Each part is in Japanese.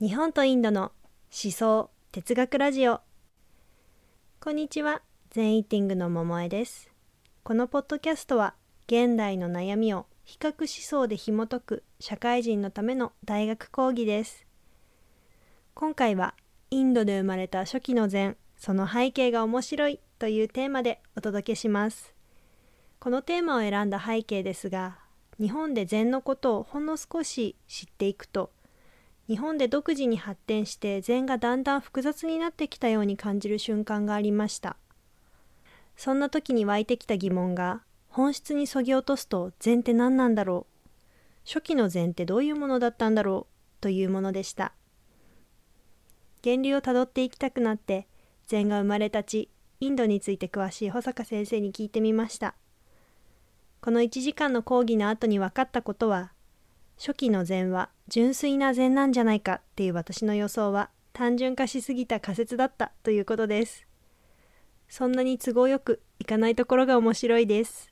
日本とインドの思想哲学ラジオ。こんにちは。全イーティングの桃江です。このポッドキャストは現代の悩みを比較思想で紐解く社会人のための大学講義です。今回はインドで生まれた初期の禅その背景が面白いというテーマでお届けします。このテーマを選んだ背景ですが日本で禅のことをほんの少し知っていくと日本で独自に発展して禅がだんだん複雑になってきたように感じる瞬間がありました。そんな時に湧いてきた疑問が本質にそぎ落とすと禅って何なんだろう？初期の禅ってどういうものだったんだろうというものでした。源流をたどっていきたくなって禅が生まれた地インドについて詳しい保坂先生に聞いてみました。この1時間の講義の後に分かったことは初期の禅は純粋な禅なんじゃないかっていう私の予想は単純化しすぎた仮説だったということです。そんなに都合よくいかないところが面白いです。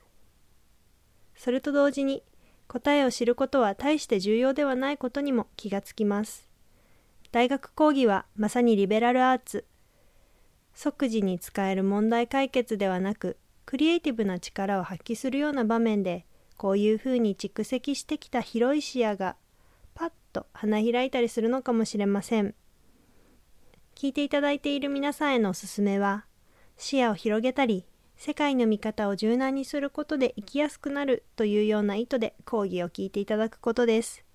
それと同時に答えを知ることは大して重要ではないことにも気がつきます。大学講義はまさにリベラルアーツ。即時に使える問題解決ではなく、クリエイティブな力を発揮するような場面でこういうふうに蓄積してきた広い視野がパッと花開いたりするのかもしれません。聞いていただいている皆さんへのおすすめは視野を広げたり世界の見方を柔軟にすることで生きやすくなるというような意図で講義を聞いていただくことです。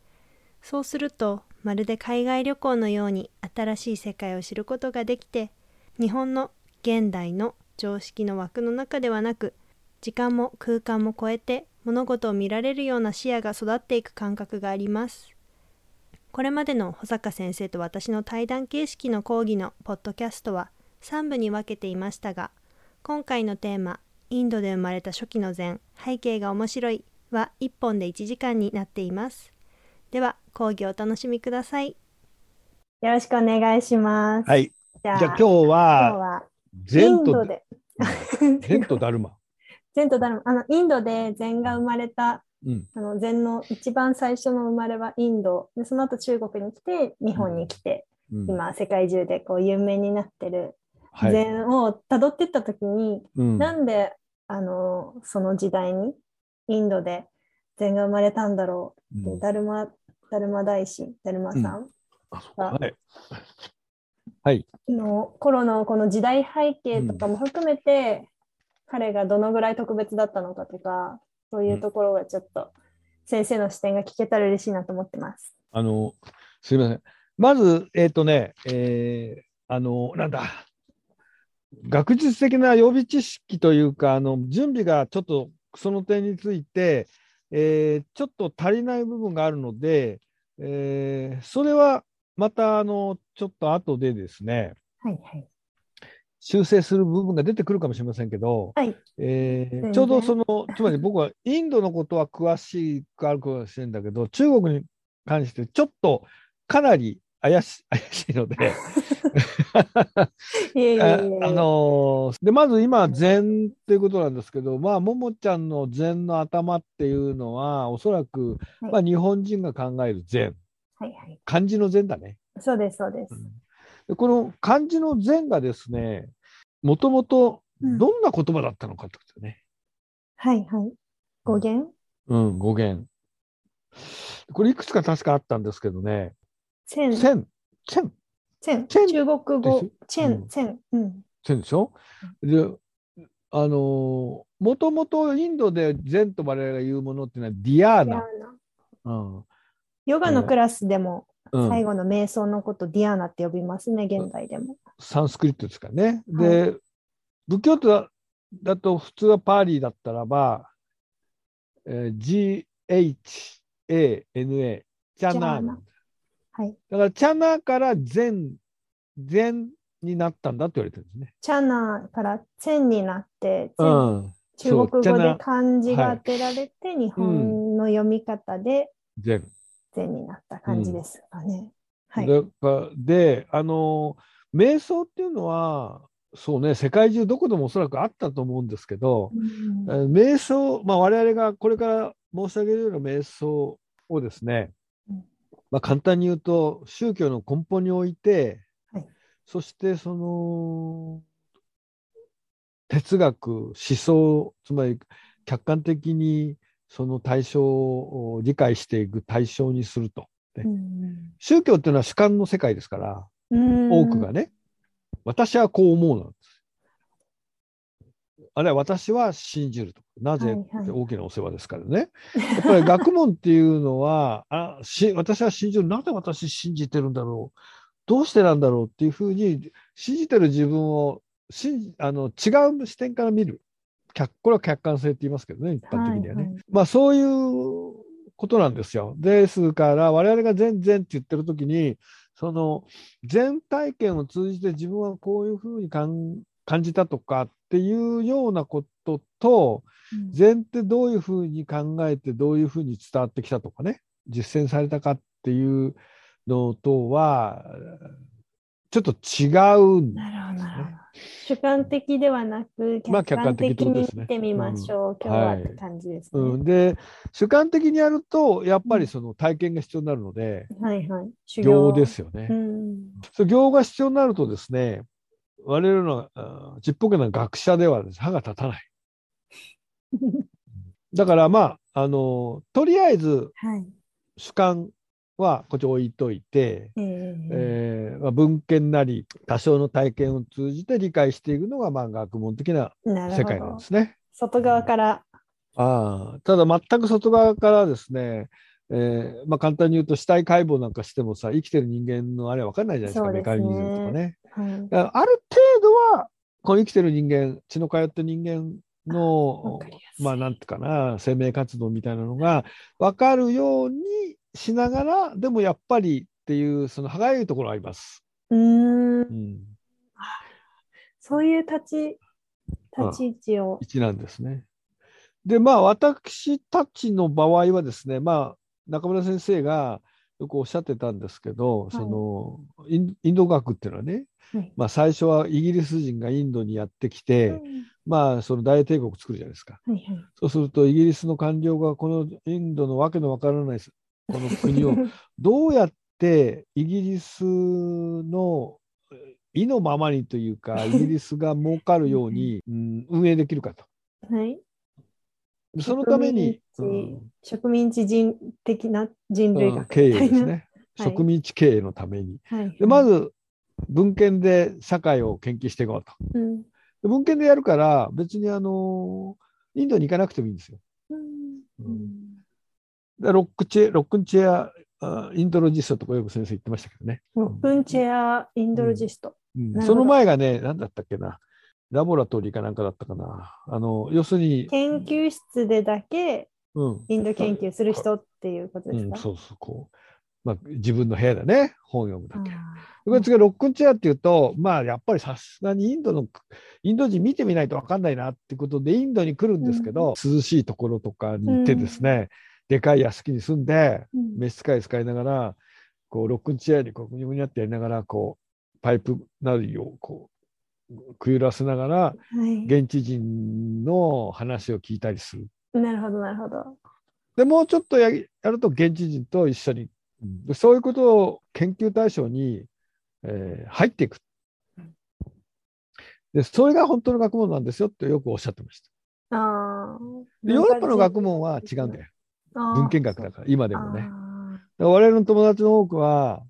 そうするとまるで海外旅行のように新しい世界を知ることができて日本の現代の常識の枠の中ではなく時間も空間も超えて物事を見られるような視野が育っていく感覚があります。これまでの保坂先生と私の対談形式の講義のポッドキャストは3部に分けていましたが、今回のテーマ、インドで生まれた初期の禅、背景が面白いは1本で1時間になっています。では、講義をお楽しみください。よろしくお願いします。はい。じゃあ今日は、禅と、禅とダルマ。禅とダルマあのインドで禅が生まれた、うん、あの禅の一番最初の生まれはインド。でその後中国に来て日本に来て、うん、今世界中でこう有名になってる禅をたどっていった時に、はい、なんであのその時代にインドで禅が生まれたんだろう。って、うん、ダルマダルマ大師ダルマさんが、はい、はい、の頃のこの時代背景とかも含めて、彼がどのぐらい特別だったのかとか、そういうところがちょっと先生の視点が聞けたら嬉しいなと思ってます。あの、すみません。まず、えっ、ー、とね、えー、あの、なんだ、学術的な予備知識というか、あの準備がちょっとその点について、えー、ちょっと足りない部分があるので、えー、それはまたあのちょっと後でですね、はいはい、修正する部分が出てくるかもしれませんけど、はい、えー、ちょうどその、つまり僕はインドのことは詳しくあるかもしれないんだけど、中国に関してちょっとかなり怪し 怪しいので。あのー、でまず今禅っていうことなんですけどまあももちゃんの禅の頭っていうのはおそらく、はい、まあ、日本人が考える禅、はいはい、漢字の禅だね。そうですそうです。でこの漢字の禅がですねもともとどんな言葉だったのかってことね。うん、はいはい。語源？うん、語源。これいくつか確かあったんですけどね。チェン。チェン。チェン。チェン。チェン中国語。チェン、チェン。うん。チェンでしょ？で、あのー、もともとインドで禅と我々が言うものっていうのはディアーナ。うん、ヨガのクラスでも最後の瞑想のこと、ディアーナって呼びますね、現代でも。サンスクリットですかね。で、はい、仏教徒だと普通はパーリーだったらば、えー、GHANA、チャナー。はい、だからチャナから禅、禅になったんだって言われてるんですね。チャナから禅になって、うん、中国語で漢字が当てられて、日本の読み方で禅。禅になった感じですかね。うん、はい、であの瞑想っていうのはそうね世界中どこでもおそらくあったと思うんですけど、うん、瞑想、まあ、我々がこれから申し上げるような瞑想をですね、うん、まあ、簡単に言うと宗教の根本において、はい。そしてその哲学思想つまり客観的にその対象を理解していく対象にするとうん宗教っていうのは主観の世界ですからうん多くがね、私はこう思うなんです。あるいは私は信じると。なぜ？はいはいって大きなお世話ですからね。やっぱり学問っていうのは、あし私は信じる。なぜ私信じてるんだろう？どうしてなんだろうっていうふうに、信じてる自分をあの違う視点から見る。客これは客観性って言いますけどね、一般的にはね。はいはいまあそういうことなんですよ。ですから、我々が全然って言ってるときに、その全体験を通じて自分はこういうふうに感感じたとかっていうようなことと、うん禅ってどういうふうに考えてどういうふうに伝わってきたとかね、実践されたかっていうのとは、ちょっと違うんなるほど。主観的ではなく、まあ客観的に見てみましょう、うん今日ははいって感じですね。うん、で、主観的にやると、やっぱりその体験が必要になるので、はいはい。修行ですよね。うん。そう行が必要になるとですね、我々のあちっぽけな学者ではです、歯が立たない。だからまあ、あの、とりあえずはい。主観はこっち置いといて、えーえーまあ、文献なり多少の体験を通じて理解していくのがまあ学問的な世界なんどで。すね。外側から。ああただ全く外側からですね、えーまあ、簡単に言うと死体解剖なんかしてもさ生きてる人間のあれは分かんないじゃないですかねメカニズムとかね。はいある程度はこの生きてる人間血の通った人間のまあなんていうかな生命活動みたいなのが分かるようにしながらでもやっぱりっていうその歯がゆいところあります。うーんう。ん、そういう立ち、立ち位置を。一なんですね。でまあ私たちの場合はですねまあ中村先生がよくおっしゃってたんですけど、そのインド学っていうのはね、はいまあ、最初はイギリス人がインドにやってきて、うんまあその大帝国作るじゃないですか。はいはい。そうするとイギリスの官僚がこのインドのわけのわからないこの国を どうやってイギリスの意のままにというか イギリスが儲かるように、うん、運営できるかと。はい。そのために、植民地人的な人類学うん経営です。ね。はい植民地経営のために。はい。でまず文献で社会を研究していこうと。うん。で文献でやるから別にあのインドに行かなくてもいいんですよ。うんうんでロックチェロックンチェアあインドロジストとかよく先生言ってましたけどね。ロックンチェア・インドロジスト。うんその前がね、何だったっけな。ラボラトリーかなんかだったかな。あの、要するに、研究室でだけうん。インド研究する人っていうことうん、ですか、そうそう、こう。まあ、自分の部屋だね。本読むだけ。あこれ次ロックンチェアっていうと、まあ、やっぱりさすがにインドの、インド人見てみないと分かんないなってことで、インドに来るんですけど、涼しいところとかに行ってですね、でかい屋敷に住んで、ーうん召使い使いながら、こう、ロックンチェアにこう、ぐにゃぐにゃってやりながら、こう、パイプなりをこう、くゆらせながら、はい、現地人の話を聞いたりする。なるほど、なるほど。でもうちょっとややると現地人と一緒に、うんでそういうことを研究対象に、えー入っていく。でそれが本当の学問なんですよってよくおっしゃってました。あヨーロッパの学問は違うんだよ。文献学だから、今でもね。我々の友達の多くは、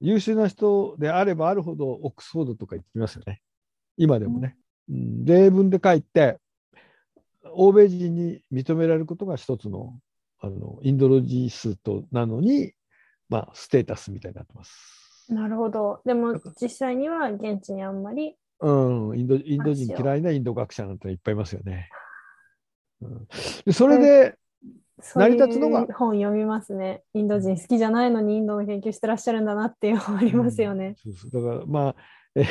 優秀な人であればあるほどオックスフォードとか行ってきますよね。今でもね。うん、例文で書いて、欧米人に認められることが一つのあのインドロジストなのに、まあ、ステータスみたいになってます。ーなるほど。でも実際には現地にあんまり。うん、インドインド人嫌いなインド学者なんていっぱいいますよね。うん、でそれで、成り立つのが本読みますね。インド人好きじゃないのにインドの研究してらっしゃるんだなっていう本ありますよね。うんそうそうだからまあ、え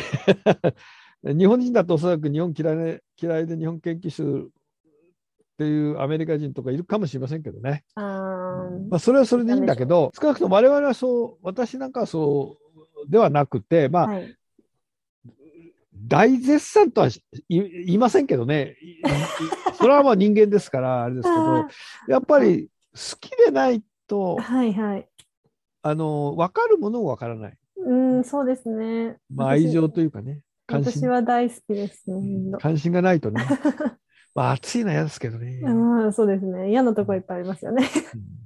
日本人だとおそらく日本嫌い,、ね、嫌いで日本研究室っていうアメリカ人とかいるかもしれませんけどね。あーまあ、それはそれでいいんだけど、少なくとも我々はそう、私なんかはそうではなくて、まあ、はい。大絶賛とは言いませんけどね、それはまあ人間ですから、あれですけど、やっぱり好きでないとはいはい。あの分かるものも分からない、うん、そうですね。まあ、愛情というかね関私心は大好きですね。関心がないとね まあ暑いのは嫌ですけどね、うん、そうですね。嫌なとこいっぱいありますよね。うん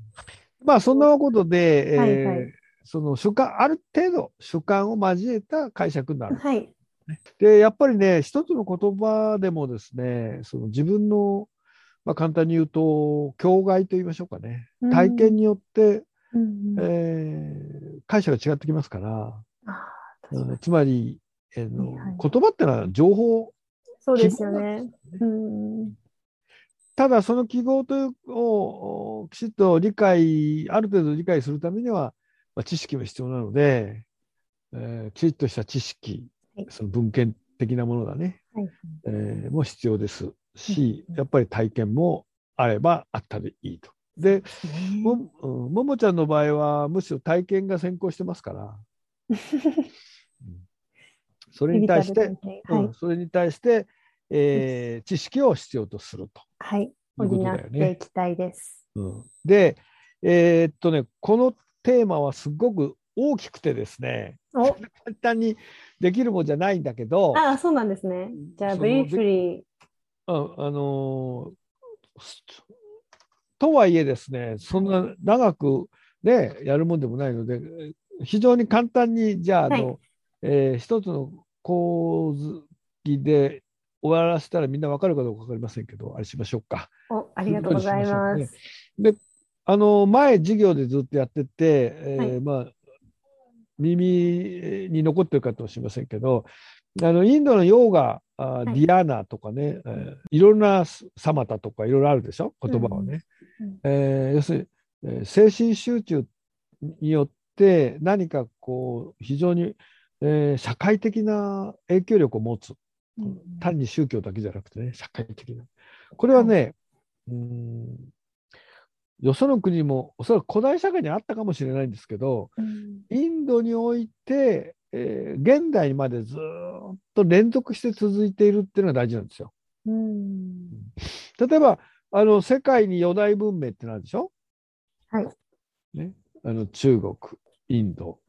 まあそんなことで、えーはいはいその主観ある程度主観を交えた解釈になる。はい。でやっぱりね一つの言葉でもですねその自分の、まあ、簡単に言うと境外と言いましょうかね。うん。体験によって、うんうん。えー解釈が違ってきますから、うんつまり、えーのはいはい。言葉ってのは情報そうですよね。うん。ただその記号というをおきちっと理解ある程度理解するためには、まあ、知識も必要なので、えーきちっとした知識はいその文献的なものだね、はい。えーも必要ですしうんやっぱり体験もあればあったでいいと。でもうんももちゃんの場合はむしろ体験が先行してますから、うんそれに対して、はい。うんそれに対して、えー知識を必要とすると。はい。補っていきたいです。うんで、えーっとね、このテーマはすごく大きくてですね、お、簡単にできるもんじゃないんだけど、あ、そうなんですね。じゃあ、ブリーフリうんあのーとはいえですね、そんな長く、ね、やるもんでもないので、非常に簡単に、じゃあ、あのえー一つの構図で終わらせたらみんな分かるかどうか分かりませんけど、あれしましょうか。ー。お、ありがとうございます。で、あの前、授業でずっとやってて、えーはいまあ、耳に残ってるかもしれませんけど、あのインドのヨーガ、ディアーナとかね、えーいろんなサマタとかいろいろあるでしょ、言葉はね。うんうんえー要するに、えー精神集中によって何かこう非常に、えー社会的な影響力を持つ。うん単に宗教だけじゃなくてね、社会的な。これはね、うーんよその国もおそらく古代社会にあったかもしれないんですけど、うんインドにおいて、えー現代までずーっと連続して続いているっていうのが大事なんですよ。うん。例えば、あの世界に四大文明ってのあるでしょ？はい。ね、あの中国、インド、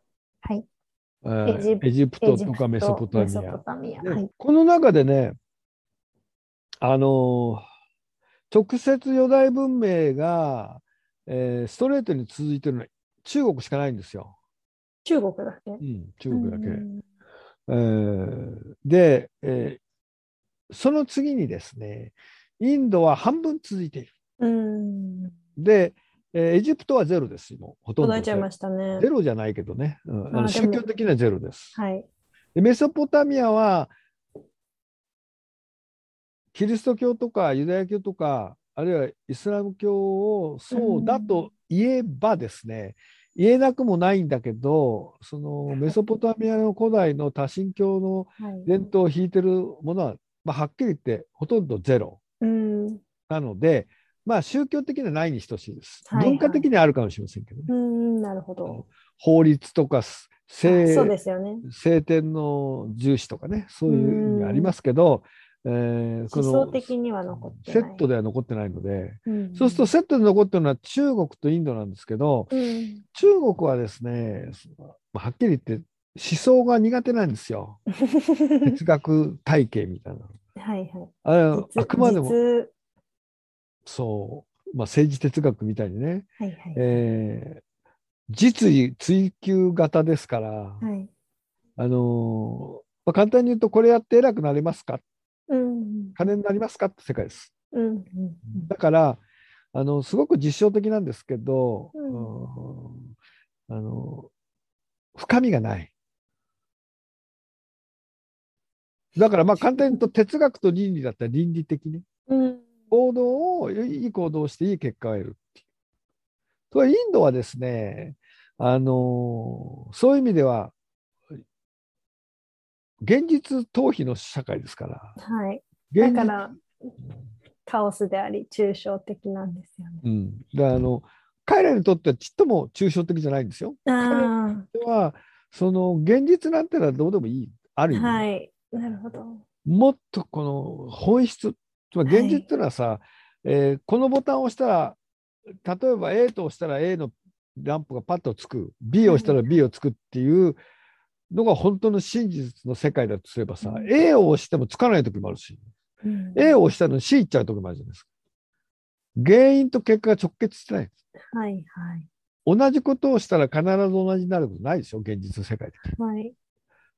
はい。えーエジプトとかメソポタミメソポア。タミア。ねはい。この中でね、あのー直接四大文明が、えーストレートに続いてるのは中国しかないんですよ。中国だけ？うん、中国だけ。うんえーで、えーその次にですね、インドは半分続いている。うん。で、えーエジプトはゼロです、もうほとんど途絶えちゃいましたねゼ。ロじゃないけどね、うんあの宗教的にはゼロです。はい。でメソポタミアは、キリスト教とかユダヤ教とか、あるいはイスラム教をそうだと言えばですね、言えなくもないんだけど、そのメソポタミアの古代の多神教のはい。伝統を引いてるものは、まあ、はっきり言ってほとんどゼロうん。なので、まあ、宗教的にはないに等しいです。はいはい文化的にはあるかもしれませんけどね。うん、なるほど。法律とか聖そうですよね。聖典の重視とかね、そういう意味がありますけど、えーこ思の想的には残ってセない。ットでは残ってないので、うんそうするとセットで残ってるのは中国とインドなんですけど、うん。中国はですね、はっきり言って思想が苦手なんですよ。哲学体系みたいな。はいはい。ああくまでも実そう、まあ、政治哲学みたいにね、はいはい。えー実利追求型ですから、はい。あのーまあ、簡単に言うと、これやって偉くなれますかうん。金になりますかって世界です。うん。うんだから、あのすごく実証的なんですけど、うんうんあの深みがない。だからまあ簡単に言うと哲学と倫理だったら倫理的にうん。行動をいい行動をしていい結果を得るっていう。とはインドはですね、あのそういう意味では現実逃避の社会ですから。はい。だから、カオスであり、抽象的なんですよね。うん、であの彼らにとってはちっとも抽象的じゃないんですよ。あではその現実なんてのはどうでもいい。ある意あ、味、はい。なるほど。もっとこの本質。つまり現実っていうのはさ、えーこのボタンを押したら例えば A と押したら A のランプがパッとつく。B を押したら B をつくっていうのが本当の真実の世界だとすればさ、うん。A を押してもつかない時もあるし、うん、A を押したのに C 行っちゃう時もあるじゃないですか。原因と結果が直結してない。はいはい同じことをしたら必ず同じになることないでしょ、現実の世界で。はい。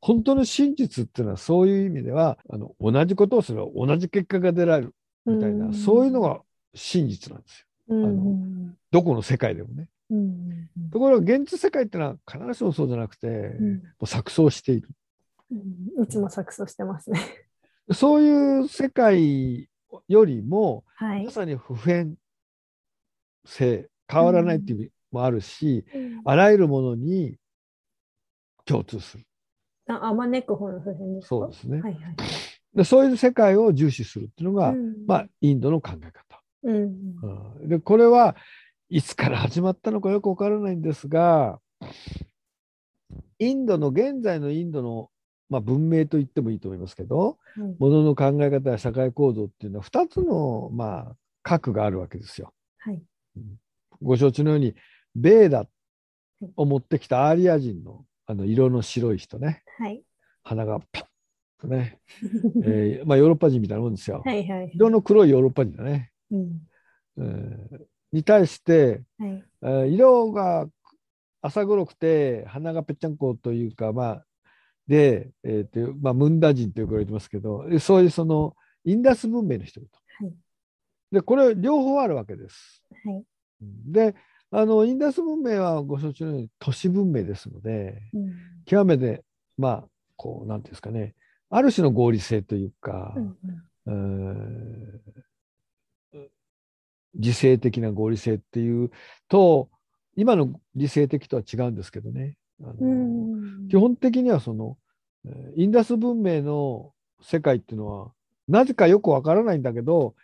本当の真実っていうのはそういう意味では、あの同じことをすれば同じ結果が出られるみたいな、そういうのが真実なんですよ。うん、あのうんどこの世界でもね。うんところが現実世界っていうのは必ずしもそうじゃなくて、うんもう錯綜している。うんいつも錯綜してますね。そういう世界よりも、はいま。さに普遍性、変わらないっていう意味もあるし、あらゆるものに共通する。あ、あまねく方の普遍ですか？そうですね。はいはい。でそういう世界を重視するっていうのが、うんまあ、インドの考え方。うんうんで、これはいつから始まったのかよくわからないんですが、インドの、現在のインドの、まあ、文明と言ってもいいと思いますけど、はいものの考え方や社会構造っていうのは2つの、まあ、核があるわけですよ。はい。ご承知のように、ベーダを持ってきたアーリア人のあの色の白い人ね、はい。鼻がパッとね、えーまあ、ヨーロッパ人みたいなもんですよ。はいはい。色の黒いヨーロッパ人だね。うん。えーに対して、はい。えー色が浅黒くて鼻がぺっちゃんこというか、まあ、で、えーとまあ、ムンダ人とよく言われてますけど、そういうそのインダス文明の人々。はいで、これ両方あるわけです。はい。で、あの、インダス文明はご承知のように都市文明ですので、うん。極めて、まあ、こう、なんていうんですかね、ある種の合理性というか、うんうーん自制的な合理性っていうと、今の理性的とは違うんですけどね。あのうん。基本的にはその、えーインダス文明の世界っていうのは、なぜかよくわからないんだけど、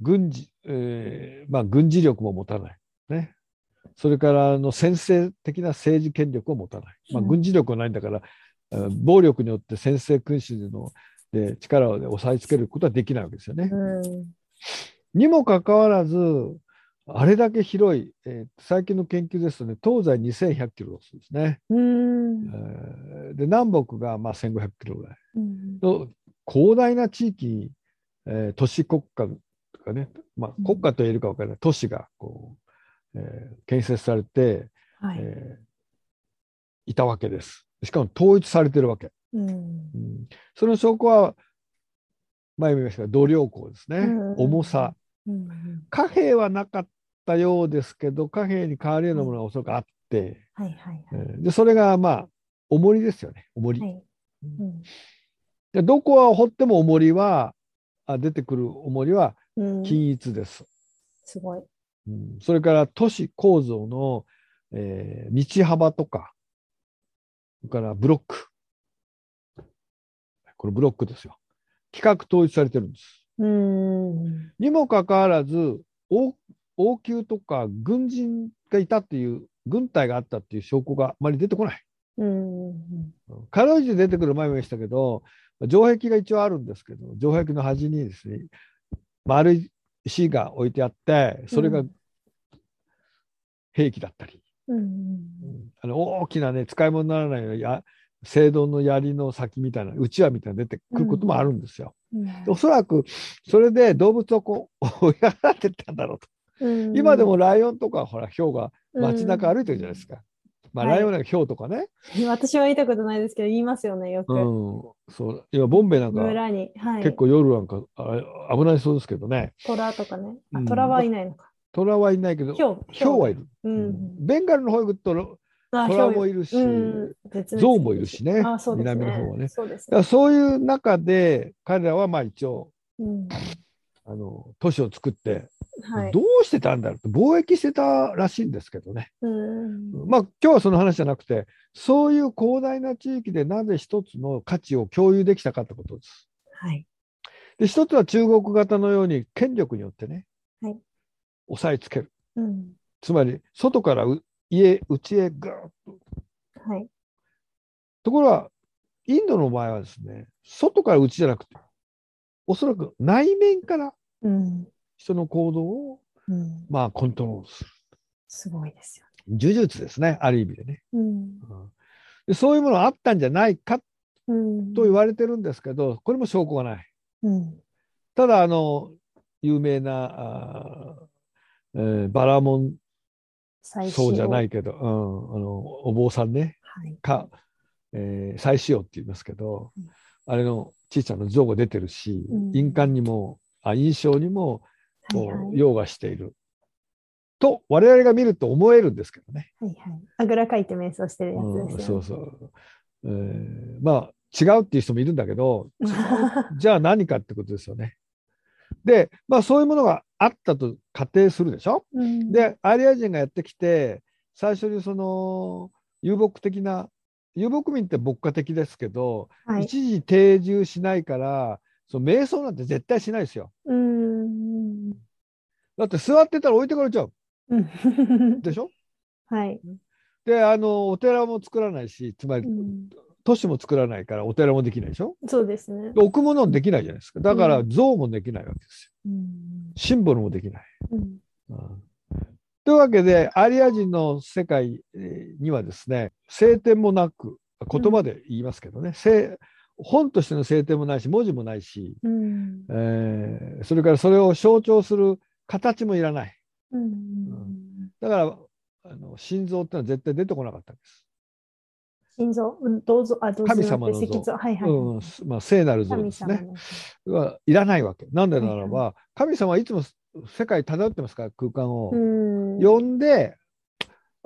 軍事、えーまあ、軍事力も持たない。ね。それから、あの、先制的な政治権力を持たない。まあ、うん軍事力はないんだから、あの暴力によって先制君主ので力を押さえつけることはできないわけですよね。うん。にもかかわらず、あれだけ広い、えー最近の研究ですとね、東西2100キロですね。うん。えーで南北がまあ1500キロぐらいうん。の広大な地域に、えー都市国家とかね、まあ、うん国家と言えるか分からない、都市がこう、えー建設されて、はい。えーいたわけです。しかも統一されてるわけ。うん。うんその証拠は、前も言いましたが、度量衡ですね、うん重さ。うん。貨幣はなかったようですけど、貨幣に変わるようなものがおそらくあって、はいはいえはい。ーでそれがまあ、重りですよね、重り。はい。うん。でどこを掘っても重りは、あ出てくる重りはうん。均一です。すごい。うんそれから都市構造の、えー道幅とか、それからブロック。これブロックですよ。規格統一されてるんです。うん。にもかかわらず、王王宮とか軍人がいたっていう、軍隊があったっていう証拠があまり出てこない。うん。かろうじて出てくる前も言いましたけど、城壁が一応あるんですけど、城壁の端にですね、丸い石が置いてあって、それがうん兵器だったり、うん。あの大きなね、使い物にならないようなや青銅の槍の先みたいな、うちわみたいなの出てくることもあるんですよ。うんおそらくそれで動物をこう 追い払られてったんだろうと。うん今でもライオンとかほら、ヒョウが街中歩いてるじゃないですか。まあ、はいライオンなんかヒョウとかね。私は言いたことないですけど、言いますよね、よく。うん。そう。今、ボンベなんか村に。はい。結構夜なんかあれ危ないそうですけどね。虎とかね。虎はいないのか。虎はいないけど、ヒョウ。ヒョウはいる。うん。ベンガルの方行くとあ虎もいるし、うん。別象もいるしねね。南の方はねそうですだからそういう中で彼らはまあ一応うん。あの都市を作って、はい。どうしてたんだろうと貿易してたらしいんですけどね。うん。まあ今日はその話じゃなくてそういう広大な地域でなぜ一つの価値を共有できたかってことです。はい。で一つは中国型のように権力によってね、はい押さえつける。うん。つまり外からう家内へぐーっと。はい。ところがインドの場合はですね外から内じゃなくておそらく内面からうん。人の行動をうん。まあコントロールする。すごいですよ呪術ですね、ある意味でね。ね。うん。うんでそういうものあったんじゃないかうん。と言われてるんですけど、これも証拠がない。うん。ただ、あの、有名な、えーバラモン最そうじゃないい。けど、うん、あのお坊さんね、はい。か、えー、再使用って言いますけど、うんあれの小さな像が出てるし、うん印鑑にも、あ印象にも、こはいはう、溶画している。と、我々が見ると思えるんですけどね。い。はいはい。あぐらかいて瞑想してるやつうん、ですよそうそう。えーまあ、違うっていう人もいるんだけど、ね。じゃあ何かってことですよね。で、まあそういうものがあったと仮定するでしょ？うん、で、アリア人がやってきて、最初にその遊牧的な、遊牧民って牧歌的ですけど、はい。一時定住しないから、その瞑想なんて絶対しないですよ。うん。だって座ってたら置いてかれちゃううんでしょ？はい。で、あの、お寺も作らないし、つまりうん都市も作らないからお寺もできないでしょ？そうですね。で置くものもできないじゃないですか。だからう像もできないわけですよ。うん。シンボルもできない。うんうんというわけで、アリア人の世界えーにはですね、聖典もなく、言葉で言いますけどね、聖本としての聖典もないし、文字もないし、うん。えーそれからそれを象徴する形もいらない。うん。だから、あの心臓ってのは絶対出てこなかったんです。心臓、うん、どうぞ、あ、どうぞ。神様の像はいはい。うんまあ、聖なる像ですね。はいらないわけ。なんでならば、は神様はいつも世界漂ってますから、空間を。うん。呼んで、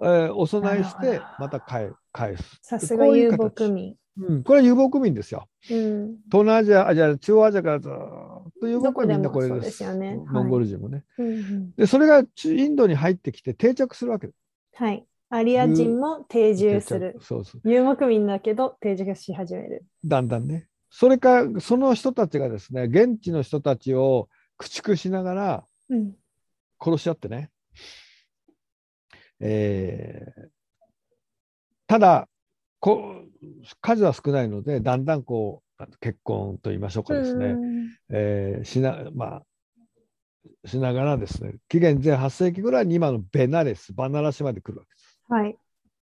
えーお供えしてまた返返す。さすが遊牧民。うん、これは遊牧民ですよ。うん。東南アジア、あじゃあ中央アジアからずーっと遊牧民みんなこれでもそうで。ですすよねモンゴル人もね。うんうんで、それが中インドに入ってきて定着するわけです。はい。アリア人も定住するそうそう。遊牧民だけど定住し始める。だんだんね。それか、その人たちがですね、現地の人たちを駆逐しながらうん。殺し合ってね。えーただこう、数は少ないので、だんだんこう、結婚と言いましょうかですね、うんえーしな、まあ、しながらですね、紀元前8世紀ぐらいに今のベナレス、バナラシまで来るわけです。はい。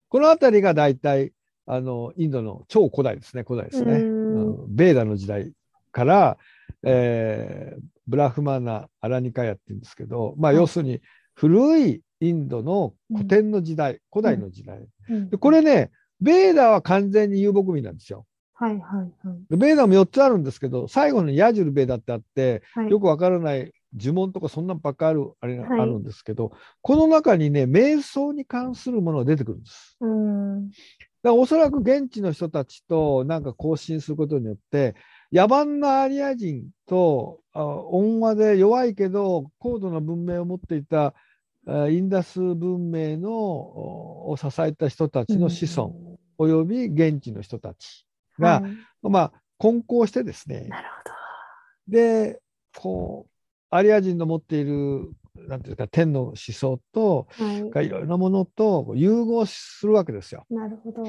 この辺りが大体、あの、インドの超古代ですね、古代ですね。うんうんベーダの時代から、えーブラフマナ・アラニカヤって言うんですけど、まあ、はい要するに古いインドの古典の時代、古代の時代。うんでこれね、ベーダは完全に遊牧民なんですよ。はいはいはい。でベーダも4つあるんですけど、最後にヤジュルベーダってあって、はい。よくわからない呪文とかそんなんばっかあるあれがはいあるんですけど、この中にね、瞑想に関するものが出てくるんです。うん。だからおそらく現地の人たちとなんか交信することによって、野蛮なアリア人とあ温和で弱いけど高度な文明を持っていたあインダス文明のおを支えた人たちの子孫、および現地の人たちが、はいまあ、混交してですね、なるほで、こう、アリア人の持っている、なんていうか、天の思想と、ど。はい。がいろいろなものと融合するわけですよ。なるほど。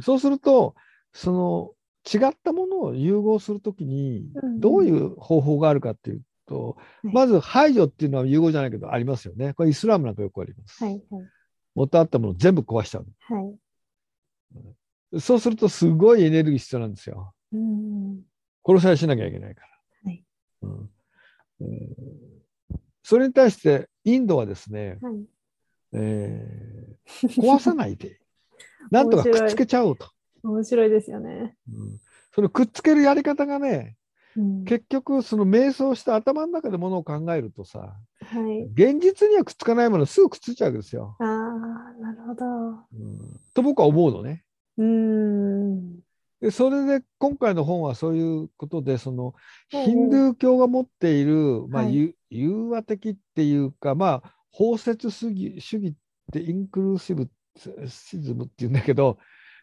そうすると、その違ったものを融合するときにうん、どういう方法があるかっていうと、はいまず排除っていうのは融合じゃないけど、ありますよね。これイスラムなんかよくあります。はいはい。元あったものを全部壊しちゃう。はい。そうすると、すごいエネルギー必要なんですよ。うん。殺し合いしなきゃいけないから。はいうんえーそれに対して、インドはですね、はい。えー壊さないで、なんとかくっつけちゃおうと。面白いですよね。うんそのくっつけるやり方がね、うん。結局、その瞑想して頭の中でものを考えるとさ、はい。現実にはくっつかないものすぐくっついちゃうわけですよ。ああ、なるほど。うんと僕は思うのね。うん。でそれで今回の本はそういうことで、そのうんヒンドゥー教が持っている、まあ、はいゆ融和的っていうか、まあ、包摂主義主義ってインクルーシブシズムっていうんだけど、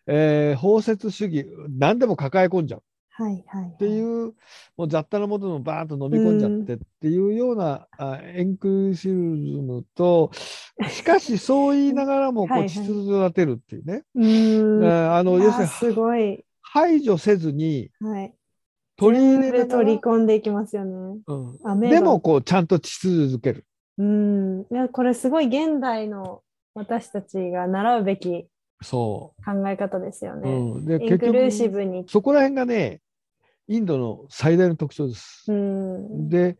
えー包摂主義、何でも抱え込んじゃう。はいはい。っていう、もう雑多なものをバーンと飲み込んじゃってっていうような、あエンクルーシブズムと、しかしそう言いながらもこはいはいう秩序立てるっていうね。うん。ああの要するにすごい。排除せずにはい。取り入れ全部ながら取り込んでいきますよね。うんでもこうちゃんと秩序づける。うん。いや、これすごい現代の私たちが習うべきそ考え方ですよう。ね。うん、でインクルーシブに。そこら辺がね、インドの最大の特徴です。うん。で、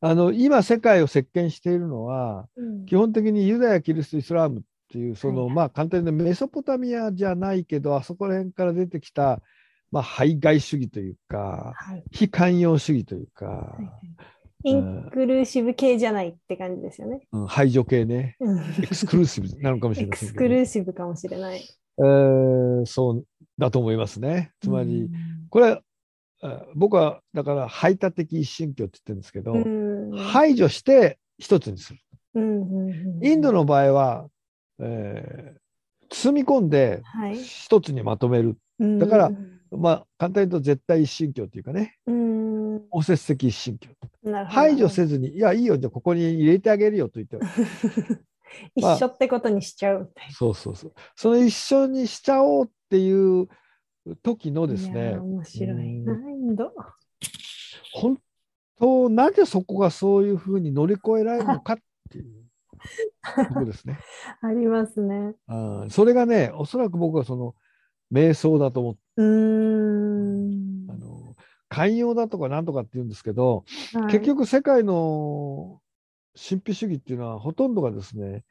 あの今、世界を席巻しているのは、うん基本的にユダヤ、キリスト、イスラームっていう、その、はいはいまあ、簡単にメソポタミアじゃないけど、あそこら辺から出てきた、まあ、排外主義というか、はい非寛容主義というか、はいはいインクルーシブ系じゃないって感じですよね。うん排除系ね、うんエクスクルーシブなのかもしエれませんけど、クスクルーシブかもしれない。えーそうだと思いますね。つまり、うんこれ、あ僕はだから排他的一神教って言ってるんですけど、うん。排除して一つにする。インドの場合は、えー包み込んではい。一つにまとめる。うんだからまあ、簡単に言うと絶対一神教っていうかね、うん。お節石一神教。排除せずに、いや、いいよ、じゃあここに入れてあげるよと言って、一緒ってことにしちゃうみたいそうそうそう。その一緒にしちゃおうっていう時のな。ですねいやー、面白いな、うんインド。本当、なぜそこがそういうふうに乗り越えられるのかっていう とこですね。ありますね。あーそれがね、おそらく僕はその瞑想だと思って、うーん。あの寛容だとかなんとかって言うんですけど、はい結、局世界の神秘主義っていうのはほとんどがですね、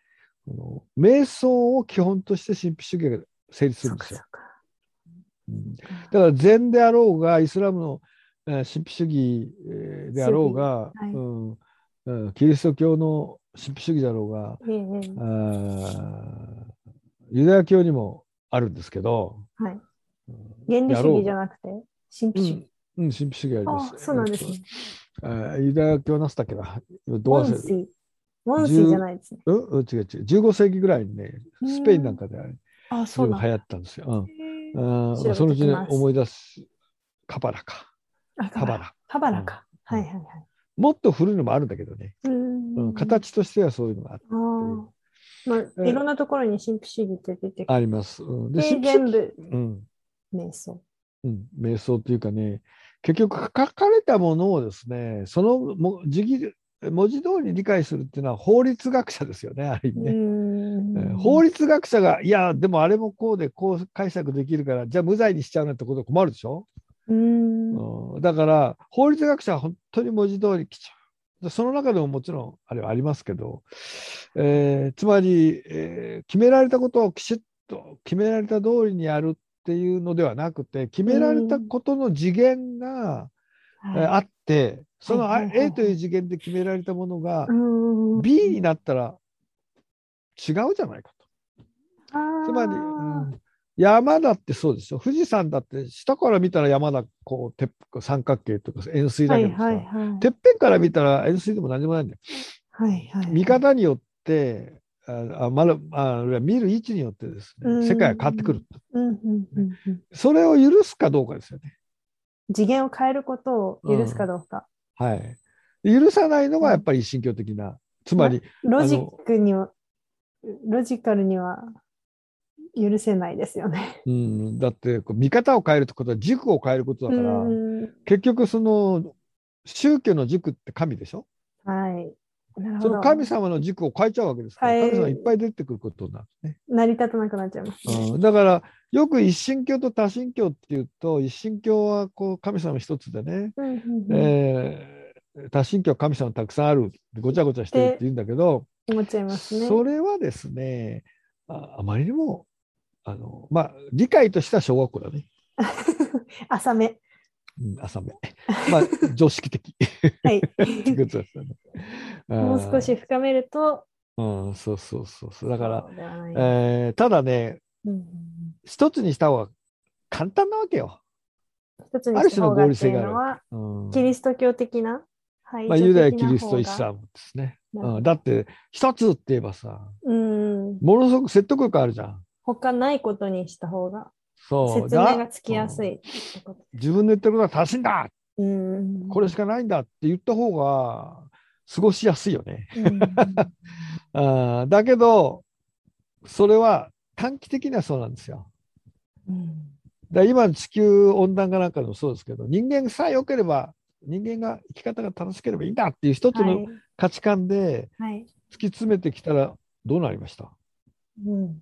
瞑想を基本として神秘主義が成立するんですよそうかそう。か。うんだから禅であろうがイスラムの、えー神秘主義えーであろうが、はいうんうんキリスト教の神秘主義だろうが、えーユダヤ教にもあるんですけど、はい。うん原理主義じゃななくて、神秘主義。うん、神秘主義あります。あそうなんですね。えーユダヤ教なんつったっけな？どう忘れモンシー。じゃないですね。うん、うん、違う違う。15世紀ぐらいにね、スペインなんかであれあ、そう。流行ったんですよ。うんへあそのうち思い出す。カバラか。あカバラ。カバラか。うんはいはいはい。もっと古いのもあるんだけどね。うんん、形としてはそういうのがああーまあ、えいろんなところに神秘主義って出てきあります。うん、で、全部うん、瞑想。うん、瞑想っていうかね、結局書かれたものをですね、そのも字義文字通りに理解するっていうのは法律学者ですよね、ある意味ね。法律学者が、いや、でもあれもこうでこう解釈できるから、じゃあ無罪にしちゃうなんてことは困るでしょ、うーんうん、だから、法律学者は本当に文字通り来ちゃう。でその中でももちろんあれはありますけど、えーつまり、えー決められたことをきちっと決められた通りにやるっていうのではなくて、決められたことの次元が、えーあって、そのはいはいはいはい A という次元で決められたものが B になったら違うじゃないかと。つまり、うん山だってそうですよ。富士山だって下から見たら山だ、こう、てっ三角形とか円錐だはいけどさ、はいはい。てっぺんから見たら円錐でも何でもないんだよ。はいはい。見方によって、ああまだああるいは見る位置によってですね、うん世界が変わってくる。うんうんうんうん。それを許すかどうかですよね。次元を変えることを許すかどうか。はい。許さないのがやっぱり一神教的な。つまり、ロジックには、ロジカルには許せないですよね。うん、だってこう見方を変えるってことは軸を変えることだから、うん結局その宗教の軸って神でしょ？はい。その神様の軸を変えちゃうわけですから、はい神様いっぱい出てくることになるね。成り立たなくなっちゃいますね。うん、だからよく一神教と多神教っていうと一神教はこう神様一つでね、うんうんうんえー多神教は神様たくさんあるごちゃごちゃしてるって言うんだけど、思っちゃいますね。それはですねああまりにもあのまあ理解としては小学校だね、浅め。うん、浅め まあ常識的はい。ってことですよね。もう少し深めると、うん、そうそうそうそうだから、えーただねうん一つにした方が簡単なわけよ。一つにした方がっていうのは、うんキリスト教的な、はいまあ、ユダヤ、キリスト、イスラムですね。うん、だって、一つって言えばさ、うん。ものすごく説得力あるじゃん。他ないことにした方が、そう。説明だがつきやすいうん。自分の言ってることは正しいんだうん。これしかないんだって言った方が、過ごしやすいよね。うんあー だけど、それは短期的にはそうなんですよ。うんだ今の地球温暖化なんかでもそうですけど、人間さえ良ければ、人間が生き方が楽しければいいんだっていう一つのはい。価値観ではい。突き詰めてきたらどうなりました？うん。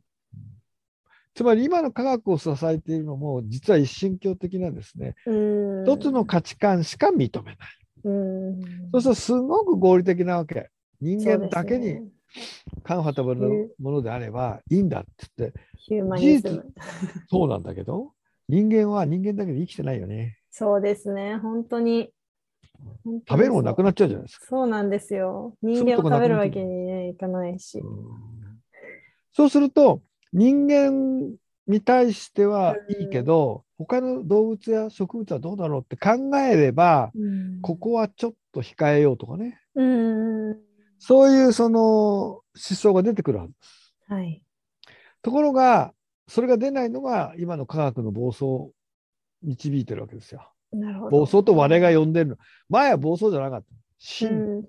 つまり今の科学を支えているのも実は一神教的なですねうん。一つの価値観しか認めない。うん。そうするとすごく合理的なわけ。人間だけにカンファタブルなものであればいいんだって言ってヒューマニズム。そうなんだけど人間は人間だけで生きてないよね。そうですね。本当に。食にべるものなくなっちゃうじゃないですか。そうなんですよ。人間を食べるわけに、ね、いかないし。そうすると人間に対してはいいけど、他の動物や植物はどうだろうって考えれば、うんここはちょっと控えようとかねうん。そういうその思想が出てくるはずです。はい。ところがそれが出ないのが今の科学の暴走を導いてるわけですよ。なるほど。暴走と我が呼んでるの。前は暴走じゃなかった。う進ん。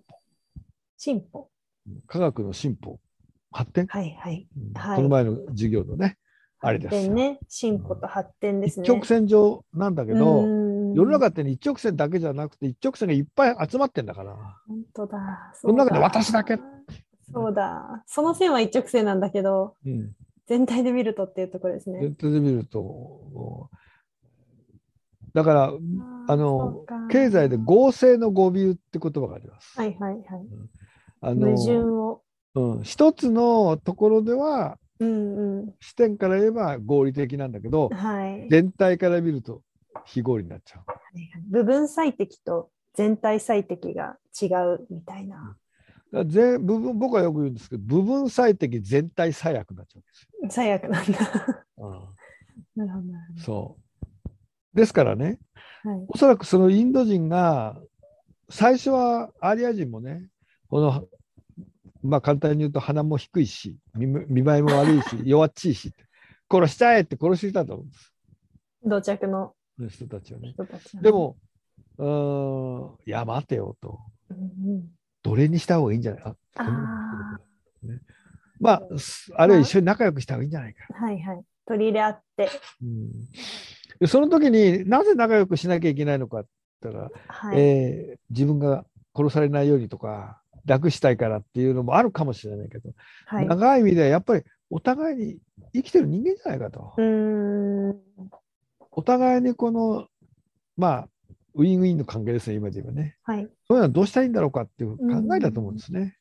進歩。科学の進歩、発展、はいはい。うんはいこの前の授業のね、あれですね、進歩と発展ですね。一直線上なんだけど、うん世の中って、ね、一直線だけじゃなくて一直線がいっぱい集まってんだから。本当だ。その中で私だけ。そうだ。その線は一直線なんだけど、うん、全体で見るとっていうところですね。全体で見ると、だから、あの経済で合成の語尾って言葉があります。はいはいはい。あ矛盾のを。うん、一つのところではうんう視点から言えば合理的なんだけどん。、はい。全体から見ると非合理になっちゃう。部分最適と全体最適が違うみたいな。だ全部分僕はよく言うんですけど、部分最適、全体最悪になっちゃうんです最悪なんだ。よ。なるほどなるうんそう。ですからね。はい。おそらくそのインド人が、最初はアーリア人もね、この、まあ簡単に言うと鼻も低いし、見見栄えも悪いし、弱っちいし、殺しちゃえって殺していたと思うんです。同着の人たちはね。で、も、うーん、いや、待てよと。奴隷にした方がいいんじゃない？か。まあ、すあるいは一緒に仲良くした方がいいんじゃないか。あ、はいはい。取り入れ合って。うん、でその時になぜ仲良くしなきゃいけないのかって言ったら、はい。えー自分が殺されないようにとか、楽したいからっていうのもあるかもしれないけど、はい、う長い意味ではやっぱりお互いに生きてる人間じゃないかと。お互いにこの、まあ、ウィンウィンの関係ですね、今で言えばね。はい。そういうのはどうしたらいいんだろうかっていう考えだと思うんですね。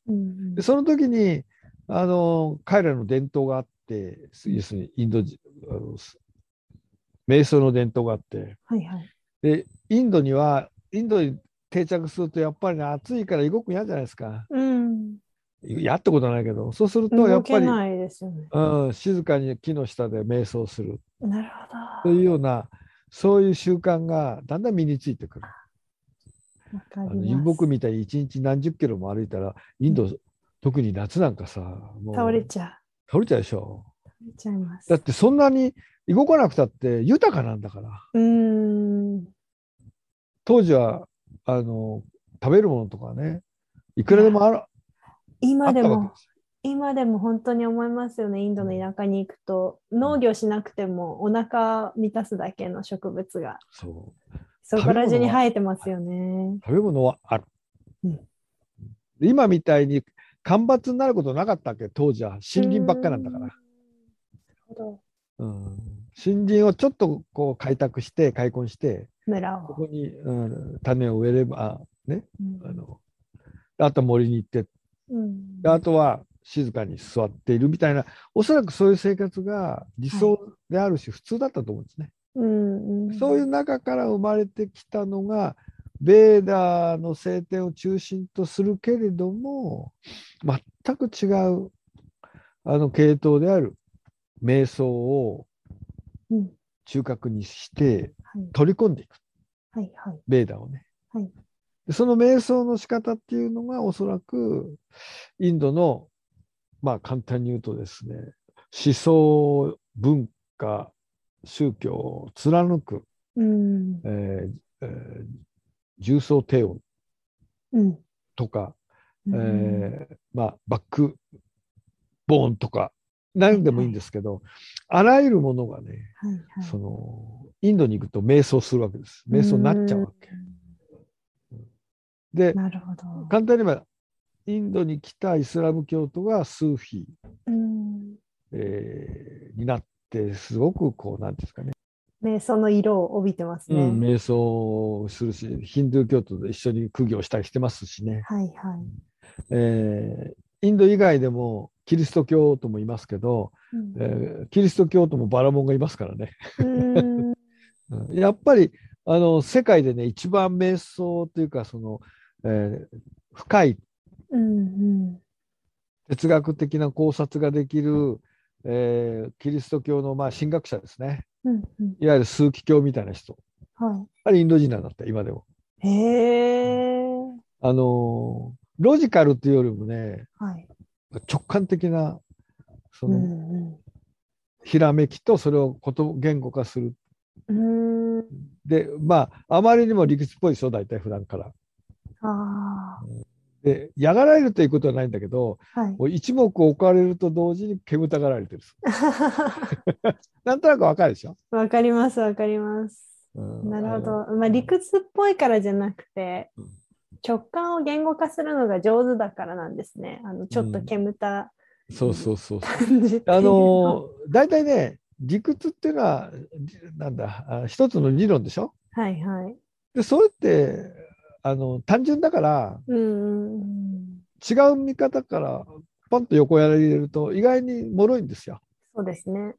でその時にあの彼らの伝統があって、要するにインド人あの瞑想の伝統があって、はいはい。でインドには、インドに定着するとやっぱりね、暑いから動くの嫌じゃないですか。うん。嫌ってことはないけど、そうするとや動っぱり。うん、静かに木の下で瞑想するなるとほど。いうような、そういう習慣がだんだん身についてくる。あのります遊牧みたいに一日何十キロも歩いたら、インド、特に夏なんかさ、もう倒れちゃ倒れちゃうでしょ。う。倒れちゃいます。だってそんなに動かなくたって豊かなんだから。うーん。当時はあの食べるものとかね、いくらでもあるあ今でも、今でも本当に思いますよね。インドの田舎に行くと、農業しなくてもお腹満たすだけの植物が、そうそこら中に生えてますよね。食べ物はある。うんで今みたいに干ばつになることなかったわけ、当時は森林ばっかなんだから。なるほど。うん、森林をちょっとこう開拓して、開墾して、村を。ここに、うん、種を植えれば、ね、うん。あのあと森に行って。うん。であとは静かに座っているみたいな、おそらくそういう生活が理想であるし、普通だったと思うんですね。うんうん。そういう中から生まれてきたのが、ベーダーの聖典を中心とするけれども、全く違うあの系統である瞑想をうん。中核にしてはい。取り込んでいく、はいはい。ベーダーをね。はいでその瞑想の仕方っていうのがおそらくインドのまあ簡単に言うとですね思想文化宗教を貫く、うんえーえー重層低音うんとか、うんえーまあ、バックボーンとか何でもいいんですけど、あらゆるものがねはいはいそのインドに行くと瞑想するわけです瞑想になっちゃうわけ。で。簡単に言えばインドに来たイスラム教徒がスーフィーうんえーになって、すごくこう、なんていうんですかね、瞑想の色を帯びてますね。うん、瞑想するし、ヒンドゥー教徒で一緒に苦行したりしてますしね。はいはい。えーインド以外でもキリスト教徒もいますけど、うんえーキリスト教徒もバラモンがいますからね。やっぱりあの世界でね一番瞑想というかその、えー深いうんうん哲学的な考察ができる、えーキリスト教のまあ神学者ですねうんうんいわゆる枢機教みたいな人はあれインド人なんだって今でも。い。へえ。あのーロジカルというよりもねはい。直感的なそうんのひらめきとそれをこと言語化する。でまああまりにも理屈っぽいでしょ大体普段から。あで嫌がられるということはないんだけどあ。はい。一目置かれると同時に煙たがられてる。なんとなくわかるでしょ、わかります、わかります。うんなるほど。まあ、理屈っぽいからじゃなくてうん、直感を言語化するのが上手だからなんですね。あの、ちょっと煙たそうそうそうそう。あの 大体ね理屈っていうのはじなんだあ一つの理論でしょ？はいはい。でそれってあの単純だからうんうんうん。違う見方からポンと横やられると意外に脆いんですよ。そうですね。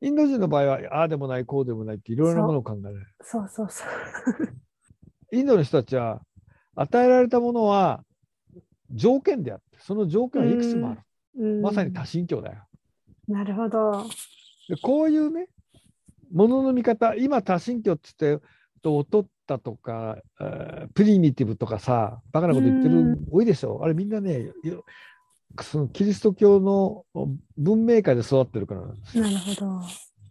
インド人の場合はああでもないこうでもないっていろいろなものを考えられる。そうそうそう。インドの人たちは与えられたものは条件であってその条件はいくつもある。うんまさに多神教だよ。なるほど。でこういうねものの見方今多神教って言ってと劣ったとか、えープリミティブとかさバカなこと言ってうんる多いでしょあれみんなねよそのキリスト教の文明界で育ってるからなんですよなるほど。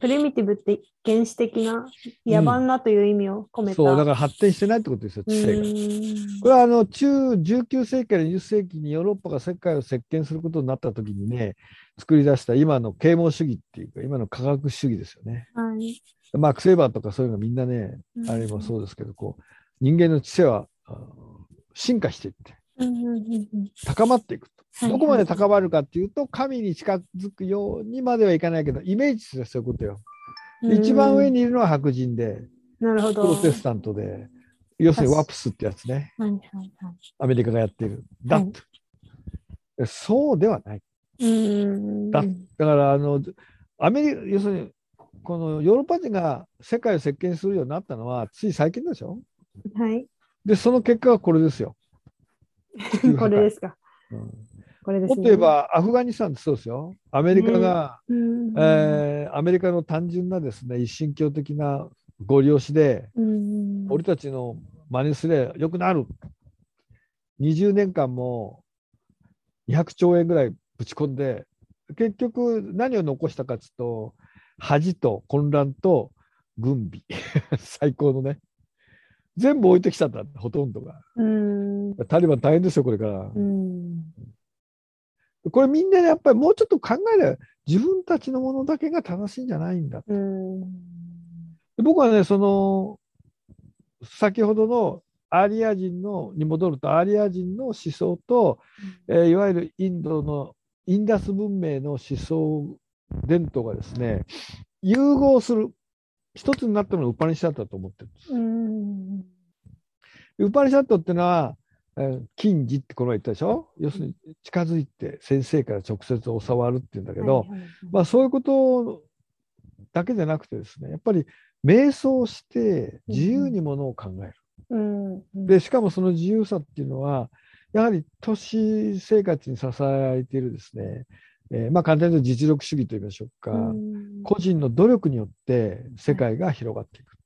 プリミティブって原始的な野蛮なという意味を込めた。そうだから発展してないってことですよ知性が。うこれはあの中19世紀から20世紀にヨーロッパが世界を席巻することになった時にね作り出した今の啓蒙主義っていうか今の科学主義ですよね。ーんはい。マーク・セイバーとかそういうのみんなねあれもそうですけどこう人間の知性は進化していってうんうんうんうん高まっていくと。はいどこまで高まるかっていうと神に近づくようにまではいかないけどイメージすればそういうことよ。で一番上にいるのは白人でなるほど。プロテスタントで要するにワプスってやつねはいはいはい。アメリカがやっている。だはいと、でそうではない。うんだだからあのアメリカ要するにこのヨーロッパ人が世界を席巻するようになったのはつい最近でしょ？はい。でその結果がこれですよ。これですか。うんこれですね。もっと言えばアフガニスタンってそうですよ。アメリカが、うん、えーアメリカの単純なですね一神教的なご利用しで、うん俺たちの真似すればよくなる。20年間も200兆円ぐらいぶち込んで、結局何を残したかというと、恥と混乱と軍備。最高のね。全部置いてきちゃった、ほとんどが。うんタリバン大変ですよ、これから。うんこれみんなねやっぱりもうちょっと考えれば自分たちのものだけが正しいんじゃないんだ。僕はね、その、先ほどのアーリア人のに戻ると、アーリア人の思想と、えーいわゆるインドのインダス文明の思想伝統がですね、融合する、一つになったのがウパニシャットだと思ってるんです。うんでウパニシャットってのは、えー禁じってこの前言ったでしょ？要するに近づいて先生から直接教わるっていうんだけど、まあ、そういうことだけじゃなくてですね、やっぱり瞑想して自由にものを考える。で、しかもその自由さっていうのは、やはり都市生活に支えられているですね、えーまあ簡単に言うと実力主義と言いましょうか、うん。個人の努力によって世界が広がっていく。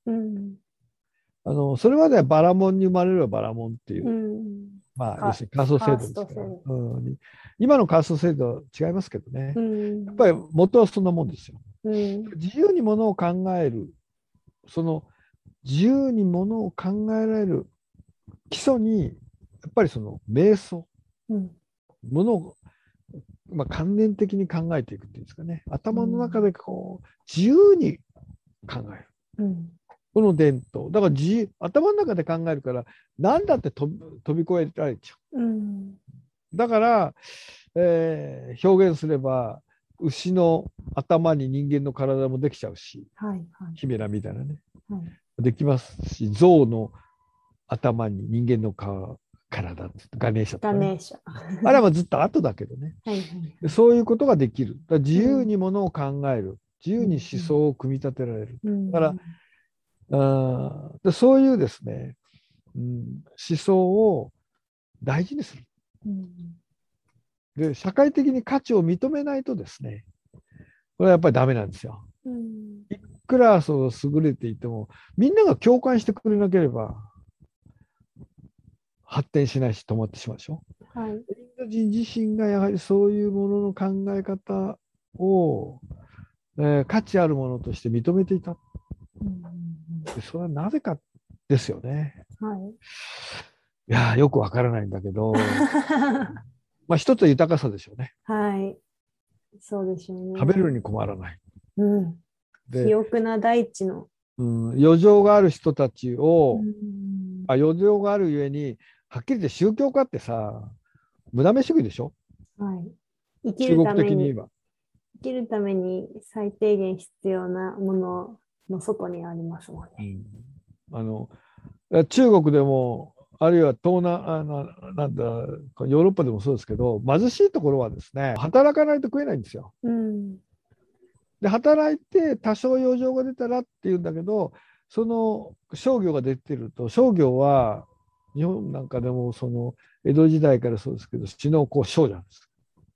うんあのそれまではバラモンに生まれればバラモンっていう、うん。かまあ要するにカースト制度ですから。うん、今のカースト制度は違いますけどね、うん。やっぱり元はそんなもんですよ。うん。自由にものを考える、その自由にものを考えられる基礎に、やっぱりその瞑想、うん。ものを、まあ、関連的に考えていくっていうんですかね、頭の中でこう自由に考える。うんこの伝統。だから自由頭の中で考えるから、何だって飛び越えられちゃう。うんだから、えー表現すれば、牛の頭に人間の体もできちゃうし、はいはいキメラみたいなね、はい。できますし、象の頭に人間の顔体ってガネーシャとかね、ガネーシャ。あれはずっと後だけどね。はいはい。でそういうことができる。自由にものを考える。自由に思想を組み立てられる。うんだからでそういうですね、うん、思想を大事にする。うんで、社会的に価値を認めないとですね、これはやっぱりダメなんですよ。うんいくらそう優れていても、みんなが共感してくれなければ、発展しないし止まってしまうでしょ。はい。インド人自身がやはりそういうものの考え方を、えー価値あるものとして認めていた。うんでそれはなぜかですよね。はい。いやーよくわからないんだけど、まあ一つは豊かさでしょうね。はい。そうでしょうね。食べるに困らない。うん。で肥、沃な大地の。うん、余剰がある人たちを、うんあ余剰があるゆえに、はっきり言って宗教家ってさ、無駄飯食いでしょ？はい。生き中るために。生きるために最低限必要なものの外にありますもんね。あの中国でも、あるいは東南あななんだ、ヨーロッパでもそうですけど、貧しいところはですね、働かないと食えないんですよ。うん。で、働いて多少余剰が出たらっていうんだけど、その商業が出てると、商業は日本なんかでもその江戸時代からそうですけど、死のこう商なんです。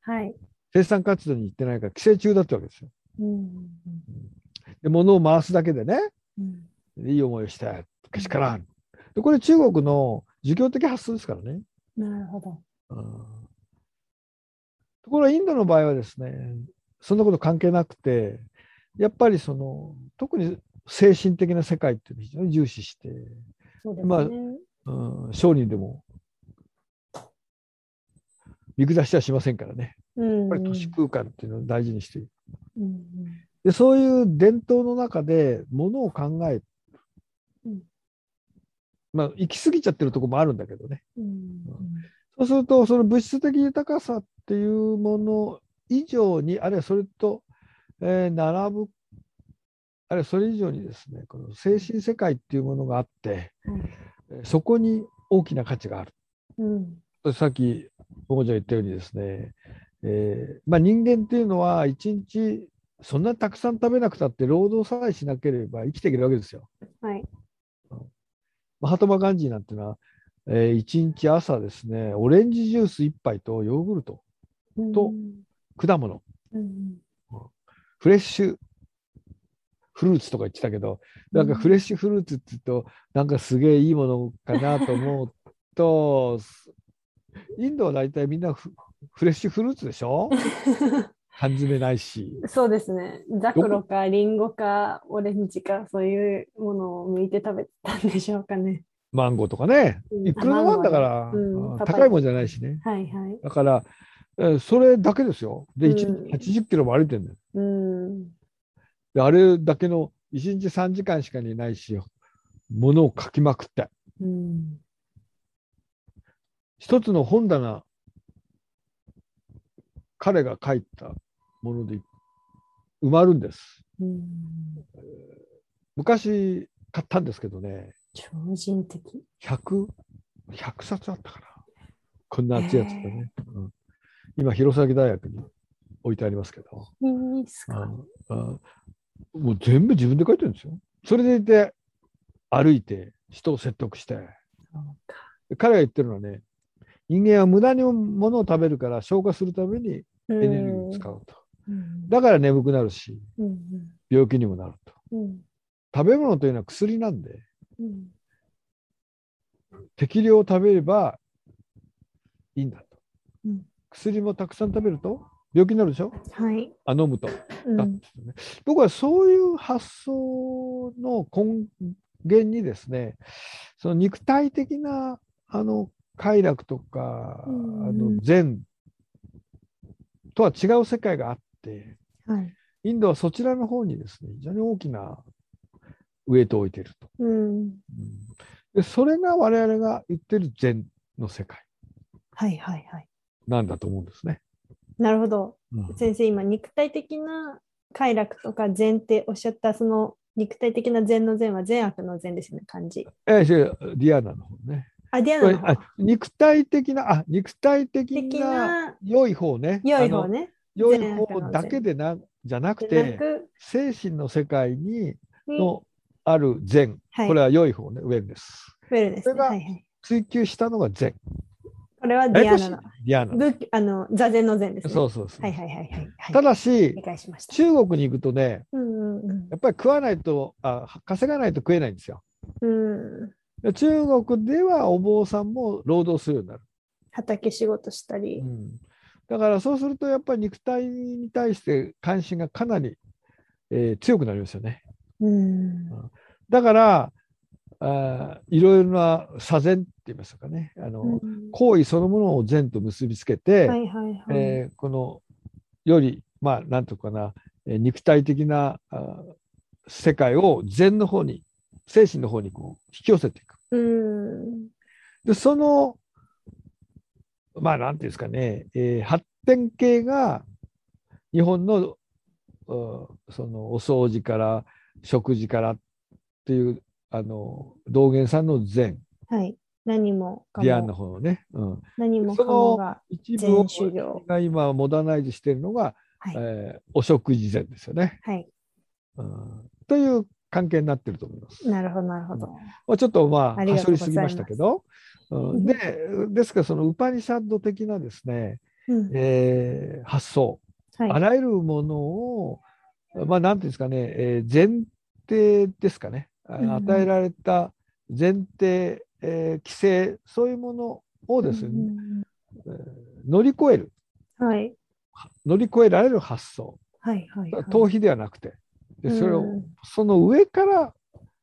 はい。生産活動に行ってないから、寄生虫だってわけですよ。うん。で、物を回すだけでね、うん。いい思いをした、けしからん。で、これ中国の儒教的発想ですからね。なるほど。うんところがインドの場合はですね、そんなこと関係なくて、やっぱりその、特に精神的な世界っていうのを非常に重視して、ね。まあうん、商人でも見下しはしませんからね。うん。やっぱり都市空間っていうのを大事にしている。うん。で、そういう伝統の中でものを考え、うんまあ、行き過ぎちゃってるところもあるんだけどね。うん。そうすると、その物質的豊かさっていうもの以上に、あるいはそれと、えー並ぶ、あるいはそれ以上にですね、この精神世界っていうものがあって、はいえーそこに大きな価値がある。うん。さっき、もこちゃん言ったようにですね、えーまあ、人間っていうのは一日そんなたくさん食べなくたって労働さえしなければ生きていけるわけですよ。はい。マハトマガンジーなんていうのは、えー一日朝ですね、オレンジジュース1杯とヨーグルト、と果物、うん。フレッシュフルーツとか言ってたけど、なんかフレッシュフルーツって言うと、なんかすげえいいものかなと思うと、インドは大体みんなフフレッシュフルーツでしょ？缶詰ないし。そうですね。ザクロかリンゴかオレンジかそういうものを剥いて食べてたんでしょうかね。マンゴーとかね。うんいくらもんだから、うんあ高いもんじゃないしね。はいはい。だから、えーそれだけですよ。で、うん1日80キロも歩いてるんだよ。うん。で、あれだけの1日3時間しかにないし、物を書きまくって。うん。一つの本棚、彼が書いたもので埋まるんです。うん。昔買ったんですけどね、超人的。100、100冊あったかな。こんな厚いやつがね。うん今、弘前大学に置いてありますけど、いいっすか？ああもう全部自分で書いてるんですよ。それでいて、歩いて、人を説得して。彼が言ってるのはね、人間は無駄に物を食べるから消化するためにエネルギーを使うと。うん。だから眠くなるし、うん。病気にもなると。うん。食べ物というのは薬なんで、うん。適量を食べればいいんだと。うん薬もたくさん食べると病気になるでしょ？はい。あ飲むと。うん。だってね僕はそういう発想の根源にですね、その肉体的なあの快楽とか、うんあの善とは違う世界があって、はい。インドはそちらの方にですね、非常に大きなウエイトを置いていると。うん。うんでそれが我々が言ってる善の世界はいはいはい。なんだと思うんですね。なるほど。うん先生、今、肉体的な快楽とか善っておっしゃった、その肉体的な善の善は善悪の善ですよね、漢字。えーディアナの方ね。あ、ディアナの方あ肉体的な、あ、肉体的的なな良い方ね。良い方ね。良い方だけでな、じゃなくて、精神の世界ににのある善、はいこれは良い方ね、ウェルネス。ウェルネスね。それが。追求したのが禅。これはディヤーナの。ディヤーナ。仏あの座禅の禅ですね。そうそうそう。はいはいはいはい。はい、ただし。中国に行くとね、うんうんやっぱり食わないとあ、稼がないと食えないんですよ。うん。中国ではお坊さんも労働するようになる。畑仕事したりう。ん、だからそうするとやっぱり肉体に対して関心がかなり、えー強くなりますよね。うん。だからあーいろいろな左禅って言いますかねあの、うん行為そのものを善と結びつけて、はいはいはい。えーこのよりまあなんとかな、えー肉体的なあー世界を善の方に精神の方にこう引き寄せていく。うん。でそのまあなんていうんですかね、えー発展系が日本のうそのお掃除から食事からっていうあの道元さんの善はい。何もかディアンのも。方のね、うん、何もかもが一部。が今モダナイズしているのが、はい。えーお食事禅ですよね、はい。うん。という関係になってると思います。なるほどなるほど。まあ、ちょっとまあありが端折りすぎましたけど、うん、でですからそのウパニシャッド的なですね、うん。えー発想、はい。あらゆるものを、まあ、なんていうんですかね、えー前提ですかね、与えられた前提、えー規制、そういうものをですね、うんえー乗り越える、はい。乗り越えられる発想、はいはいはい。逃避ではなくて、でそれをうんその上から、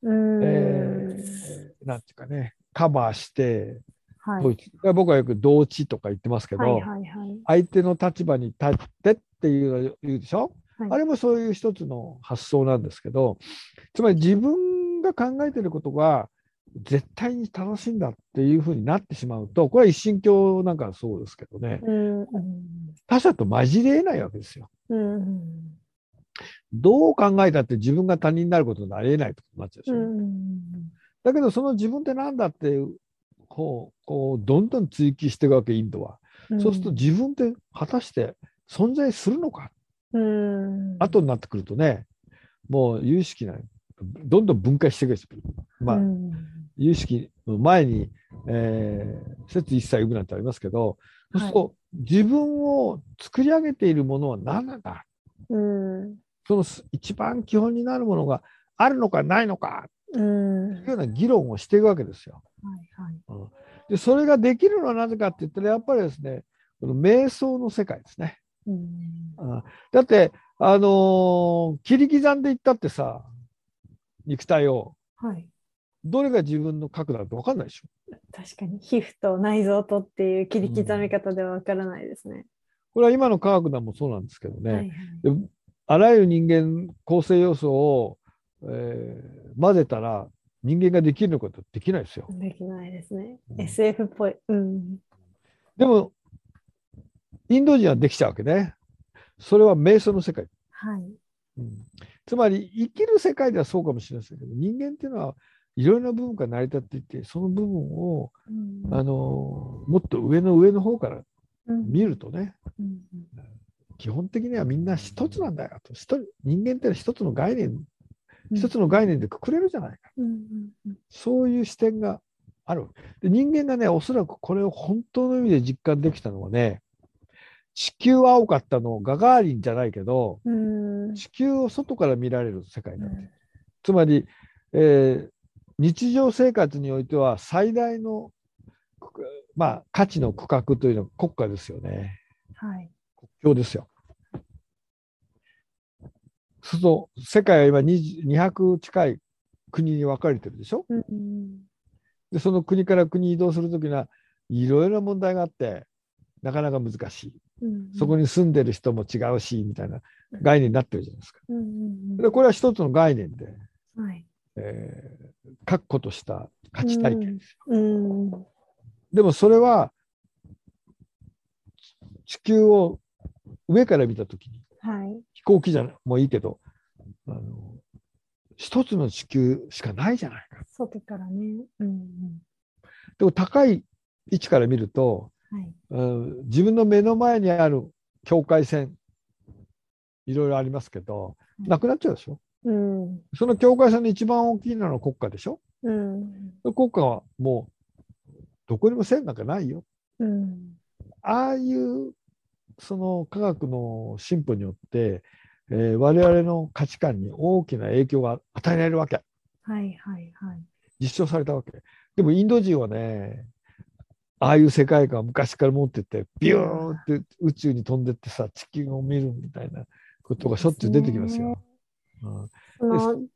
うん。えーなんていうかね、カバーして、はい。僕はよく同知とか言ってますけど、はいはいはい。相手の立場に立ってっていうのを言うでしょ、はいあれもそういう一つの発想なんですけどつまり自分が考えてることが絶対に正しいんだっていうふうになってしまうとこれは一神教なんかそうですけどねうんうん。他者と混じれないわけですよ。うんどう考えたって自分が他人になることになりえないってことになっちゃうでしょ、うん。だけどその自分ってなんだっていうこうこうどんどん追求していくわけインドは。うん。そうすると自分って果たして存在するのか？うん。後になってくるとね、もう有識ない、どんどん分解していくんですよ。まあ、うん有識の前に、えー、説一切生むなんてありますけど、そうすると自分を作り上げているものは何なんだ？うん。そのす一番基本になるものがあるのかないのかうん。というような議論をしていくわけですよ。はいはい。で、それができるのはなぜかって言ったら、やっぱりですね、この瞑想の世界ですね。うん。うんだって、あのー切り刻んでいったってさ、肉体を、はい。どれが自分の核だって分かんないでしょ。確かに皮膚と内臓とっていう切り刻み方ではわからないですね。これは今の科学でもそうなんですけどね、はいはい。であらゆる人間構成要素を、えー混ぜたら人間ができるのかとできないですよ。できないですね。うん SF っぽい。うん。でも、インド人はできちゃうわけね。それは瞑想の世界。はい。うんつまり生きる世界ではそうかもしれませんけど人間っていうのはいろいろな部分から成り立っていてその部分を、うんあのもっと上の上の方からうん見るとねうん基本的にはみんな一つなんだよと一人人間ってのは一つの概念うん一つの概念でくくれるじゃないか。うんうんそういう視点があるで人間がねおそらくこれを本当の意味で実感できたのはね地球は青かったのガガーリンじゃないけどうん。地球を外から見られる世界なんだうん。つまり、えー日常生活においては最大の、くまあ、価値の区画というのは国家ですよね。はい。国境ですよ。そうすると、世界は今200近い国に分かれてるでしょうんで、その国から国移動するときには、いろいろな問題があって、なかなか難しい。うんそこに住んでる人も違うし、みたいな概念になってるじゃないですか。うんでこれは一つの概念で、はい。えー確固とした価値体系ですよ。うんでもそれは地球を上から見た時にはい。飛行機じゃないもういいけどあの一つの地球しかないじゃないか。外からね。うんでも高い位置から見ると、うん。はい。うん自分の目の前にある境界線いろいろありますけどうんなくなっちゃうでしょ？うん。その境界線の一番大きいのは国家でしょ？うん。国家はもうどこにも線なんかないよ。うん。ああいうその科学の進歩によって、えー我々の価値観に大きな影響が与えられるわけ。はいはいはい。実証されたわけ。でもインド人はね、ああいう世界観を昔から持ってて、ビューンって宇宙に飛んでってさ、地球を見るみたいなことがしょっちゅう出てきますよ。うん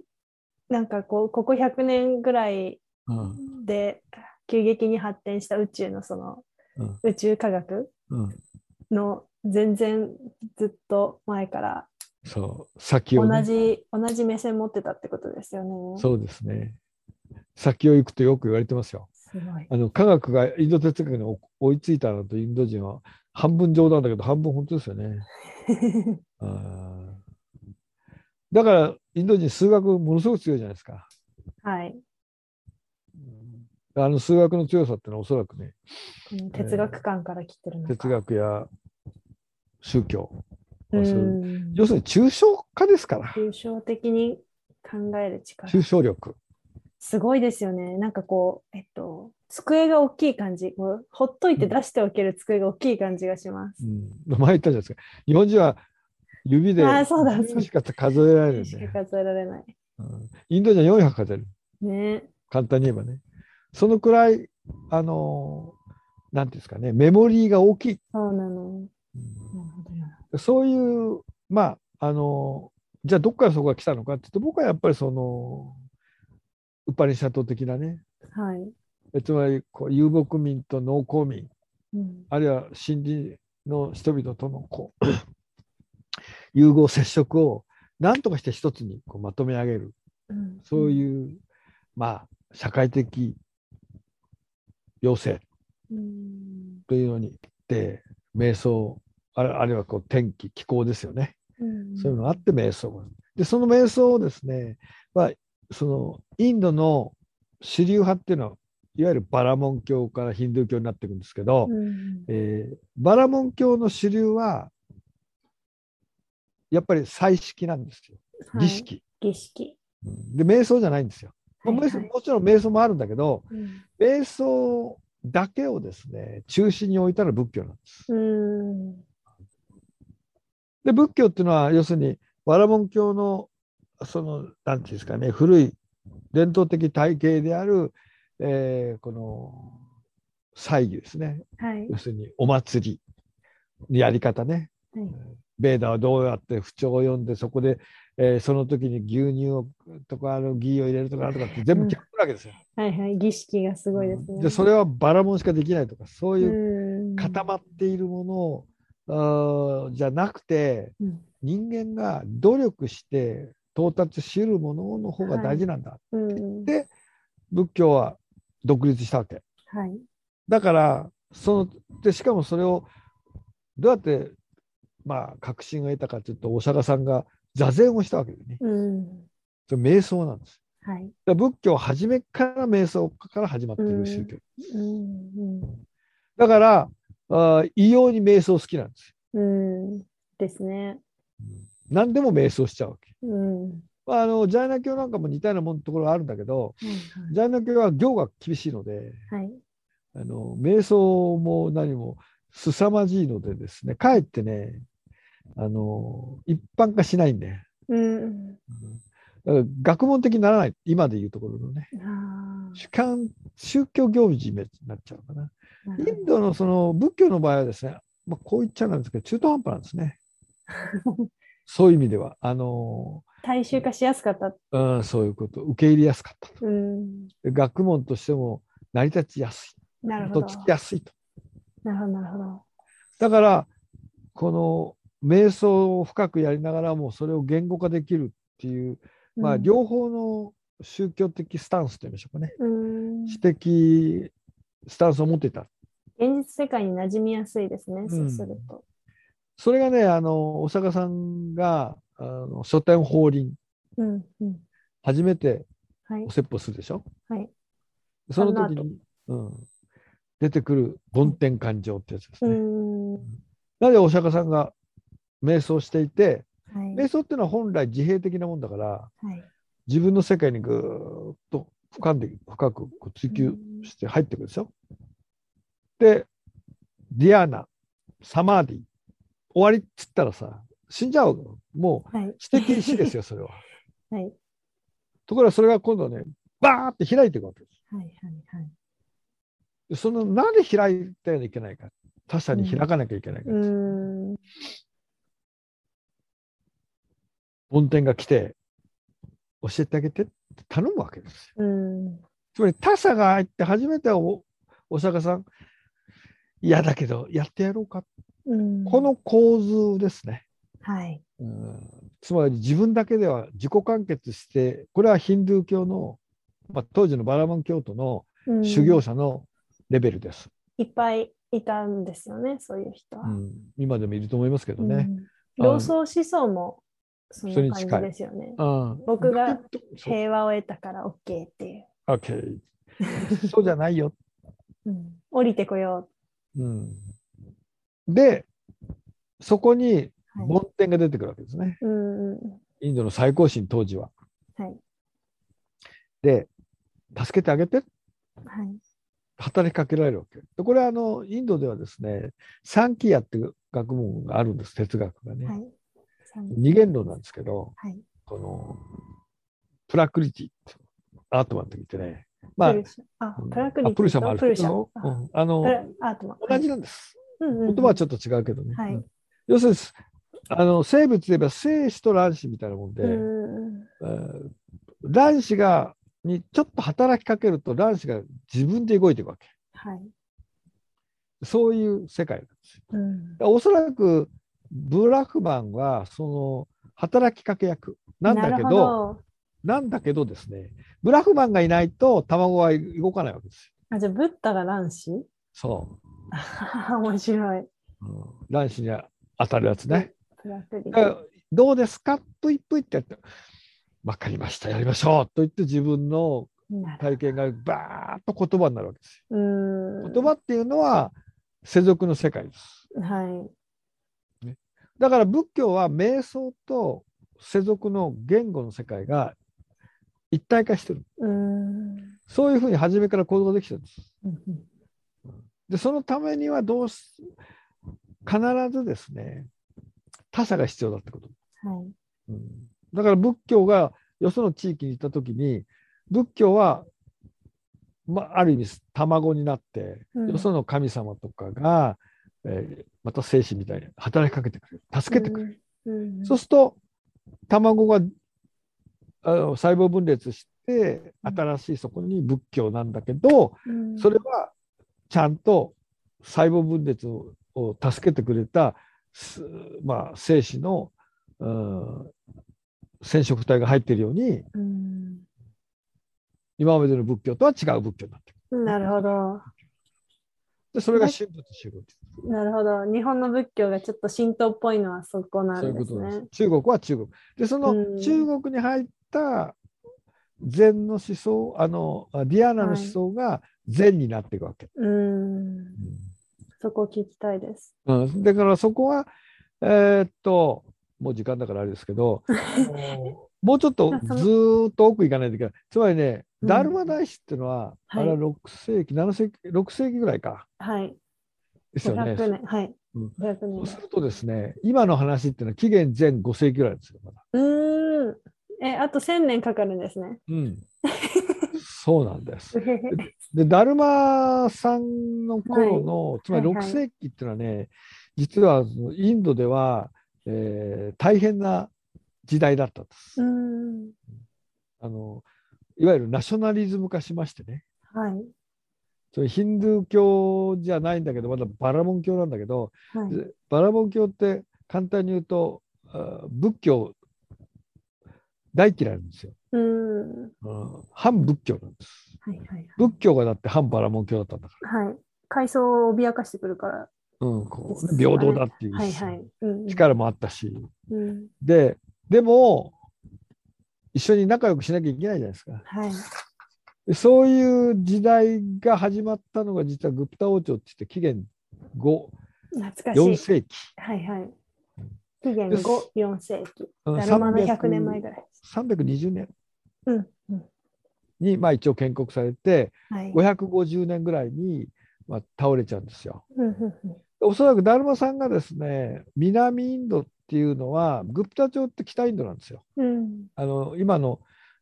なんかこうここ100年ぐらいうんで急激に発展した宇宙のそのうん宇宙科学うん、の全然ずっと前からそう、先を、ね、同じ、同じ目線持ってたってことですよね。そうですね。先を行くとよく言われてますよ。すごい。あの科学がインド哲学に追追いついたのとインド人は半分冗談だけど半分本当ですよね。あ ーだからインド人数学ものすごく強いじゃないですか。はい。あの数学の強さってのはおそらくねうん哲学観から来てるのか。哲学や宗教、うん。要するに抽象化ですから抽象的に考える力。抽象力。すごいですよね。なんかこう、えっと、机が大きい感じ。こうほっといて出しておける机が大きい感じがします。うん、前言ったじゃないですか。日本人は指でしか数えられるんで、しか数えられない。うんインド人は400数える。ね。簡単に言えばね。そのくらい、あのーなんていうんですかね、メモリーが大きい。そうなの。そういう、まあ、あのーじゃあどっからそこが来たのかっていうと、僕はやっぱりその、ウパニシャト的なね、はい。えつまりこう遊牧民と農耕民、うん。あるいは森林の人々とのこう 融合接触を何とかして一つにこうまとめ上げる、うんそうういう、まあ、社会的要請ん。というのにで瞑想あるあるいはこう天気気候ですよね、うん。そういうのがあって瞑想が。でその瞑想をですね、まあ、そのインドの主流派っていうのはいわゆるバラモン教からヒンドゥー教になっていくんですけど、うん。えーバラモン教の主流はやっぱり祭式なんですよ。はい。儀式、儀式。うん。で瞑想じゃないんですよ、はいはい。もちろん瞑想もあるんだけどうん。瞑想だけをですね中心に置いたら仏教なんです。うん。で仏教っていうのは要するにバラモン教のそのなんていうんですかね古い伝統的体系である、えーこの祭儀ですねはい。要するにお祭りのやり方ねはいベーダーはどうやって不調を読んでそこで、えーその時に牛乳をとかあのギーを入れるとかなんとかって全部決まってるわけですよ。はいはい。儀式がすごいですね。でそれはバラモンしかできないとかそういううん固まっているものを、じゃなくてうん人間が努力して到達し得るものの方が大事なんだ、うん。で仏教は独立したわけ。はい。だからそのでしかもそれをどうやってまあ確信を得たかというとお釈迦さんが座禅をしたわけでねうん。それ瞑想なんですはい。仏教は初めから瞑想から始まっている宗教、うん。だからあー異様に瞑想好きなんですよ、うん。ですね。何でも瞑想しちゃうわけ、うん。はまあ、あのジャイナ教なんかも似たようなもんところがあるんだけどいジャイナ教は行が厳しいのではい。はい。あの瞑想も何も凄まじいのでですねかえってねあの一般化しないんで、うん。だから学問的にならない今でいうところのねあ主観宗教行事になっちゃうかな。あ。インドのその仏教の場合はですね、まあ、こう言っちゃなんですけど中途半端なんですね。そういう意味ではあの、大衆化しやすかった。うん、そういうこと受け入れやすかったと。うん。で学問としても成り立ちやすいとなるほど。つきやすいと。なるほど、なるほど。だからこの瞑想を深くやりながらもそれを言語化できるっていう、まあ、うん両方の宗教的スタンスといいましょうかね、うん。知的スタンスを持っていた。現実世界に馴染みやすいですね、ん。そうすると。それがね、あの、お釈迦さんが、あの書店法輪、うんうん。初めてはい。お説法するでしょ？はい。その時に、うん、出てくる梵天感情ってやつですうね。ん。なぜお釈迦さんが瞑想していて、はい。瞑想っていうのは本来自閉的なもんだから、はい。自分の世界にぐーっと深んで深く追求して入ってくるでしょ？で、ディヤーナ、サマーディ、終わりっつったらさ、死んじゃうの？もうはい知的死ですよ、それは。はいところがそれが今度ね、バーって開いていくわけです。はいはいはいでそのなんで開いたらいけないか。他者に開かなきゃいけないか。うん梵天が来て、教えてあげてって頼むわけですよ。うんつまり他者が入って初めておお釈迦さん、嫌だけどやってやろうか。うん。この構図ですね。はい。うん。つまり自分だけでは自己完結して、これはヒンドゥー教の、まあ、当時のバラマン教徒のうん。修行者のレベルです。いっぱいいたんですよねそういう人は。うん。今でもいると思いますけどね。うん。老荘思想もそんそれな感じですよね。うん僕が平和を得たから OK っていう、OK そうじゃないよ。うん、降りてこようん、で、そこに梵天が出てくるわけですね。うんうん。インドの最高神当時は。はい。で、助けてあげて、はい。働きかけられるわけ。でこれはあのインドではですね、サンキヤっていう学問があるんです、哲学がね。はい。三二元論なんですけど、はい。このプラクリティアートマンって言ってね、まああうん。プラクリプルシャもあるけど、あ。うんあの同じなんです。うんうんうん。言葉はちょっと違うけどね。要するにあの生物で言えば精子と卵子みたいなもんで、卵子がにちょっと働きかけると卵子が自分で動いていくわけ。はい。そういう世界なんですよ。うん。おそらくブラフマンはその働きかけ役なんだけどなんだけどですねブラフマンがいないと卵は動かないわけですよ。あじゃあブッダが卵子？そ 面白い。う、うん。卵子に当たるやつね。どうですか？ぷいぷいってやって分かりました。やりましょう。と言って自分の体験がバーッと言葉になるわけですよ。うん。言葉っていうのは世俗の世界です。はい。だから仏教は瞑想と世俗の言語の世界が一体化してる。うんそういうふうに初めから行動ができてるんです。うんで、そのためにはどうし、必ずですね、他者が必要だってこと。はいうんだから仏教がよその地域に行った時に、仏教は、まあ、ある意味卵になって、うんよその神様とかが、えーまた精子みたいに働きかけてくれる。助けてくれる。うんそうすると、卵があの細胞分裂して、うん新しいそこに仏教なんだけど、うんそれはちゃんと細胞分裂をを助けてくれた、すまあ、精子の、うん染色体が入っているように、うん今までの仏教とは違う仏教になってくる。なるほどで、それが神仏集合。なるほど日本の仏教がちょっと神道っぽいのはそこなんですうことなんですね。中国は中国。で、そのうん中国に入った禅の思想、あの、あディアーナの思想が禅になっていくわけ。うんそこ聞きたいです。うん、だからそこは、えーっと、もう時間だからあれですけど、もうちょっとずっと奥行かないといけない。つまりね、うんダルマ大師っていうのは、はいあれは6世紀、7世紀、6世紀ぐらいか。はいですよね。500年はいうん500年そうするとですね、今の話っていうのは紀元前5世紀ぐらいですよ、まだ。うーんえあと1000年かかるんですね。うん。そうなんです。で、ダルマさんの頃の、つまり6はいはい世紀っていうのはね、実はそのインドでは、えー大変な時代だったんです。うんあのいわゆるナショナリズム化しましてね、はいそれヒンドゥー教じゃないんだけど、まだバラモン教なんだけど、はいでバラモン教って簡単に言うと、あ仏教大嫌いなんですよ。うんうん反仏教なんです。はいはいはい仏教がだって反バラモン教だったんだかはい階層を脅かしてくるからうん、こう平等だっていうはいはい。うんうん力もあったし、うん。で、でも、一緒に仲良くしなきゃいけないじゃないですか。はい。でそういう時代が始まったのが実はグプタ王朝って言って紀元5、懐かし4い。世紀。はいはい。紀元です5、4世紀。うんだるまの100年前ぐらい。320年。に、まあ、一応建国されて、はい。550年ぐらいに、まあ、倒れちゃうんですよ。おそらくダルマさんがですね、南インドっていうのは、グプタ朝って北インドなんですよ。うん。あの今の、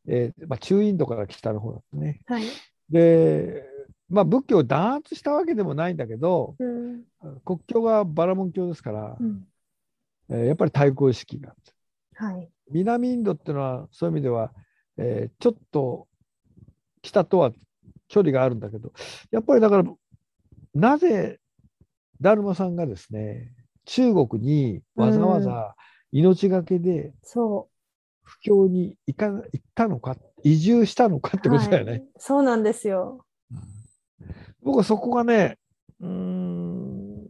えーまあ、中インドから北の方だってね。はい。で、まあ、仏教を弾圧したわけでもないんだけど、うん。国境がバラモン教ですから、うん。えーやっぱり対抗意識があってはい。南インドっていうのはそういう意味では、えーちょっと北とは距離があるんだけどやっぱりだからなぜダルマさんがですね中国にわざわざ命がけでそ布教に行か行ったのか移住したのかっう。てことだよね。はいそうなんですよ。僕はそこがねうーん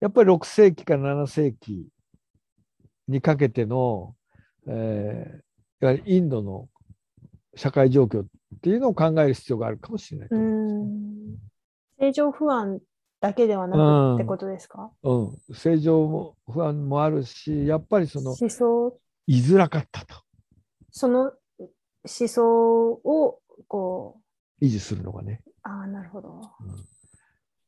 やっぱり6世紀から7世紀にかけての、えーやはりインドの社会状況っていうのを考える必要があるかもしれないとう思う。ん。正常不安だけではなうんくってことですか？うん、正常も不安もあるしやっぱりその思想、居づらかったとその思想を、こ維持するのがね。う、ああ、なるほど。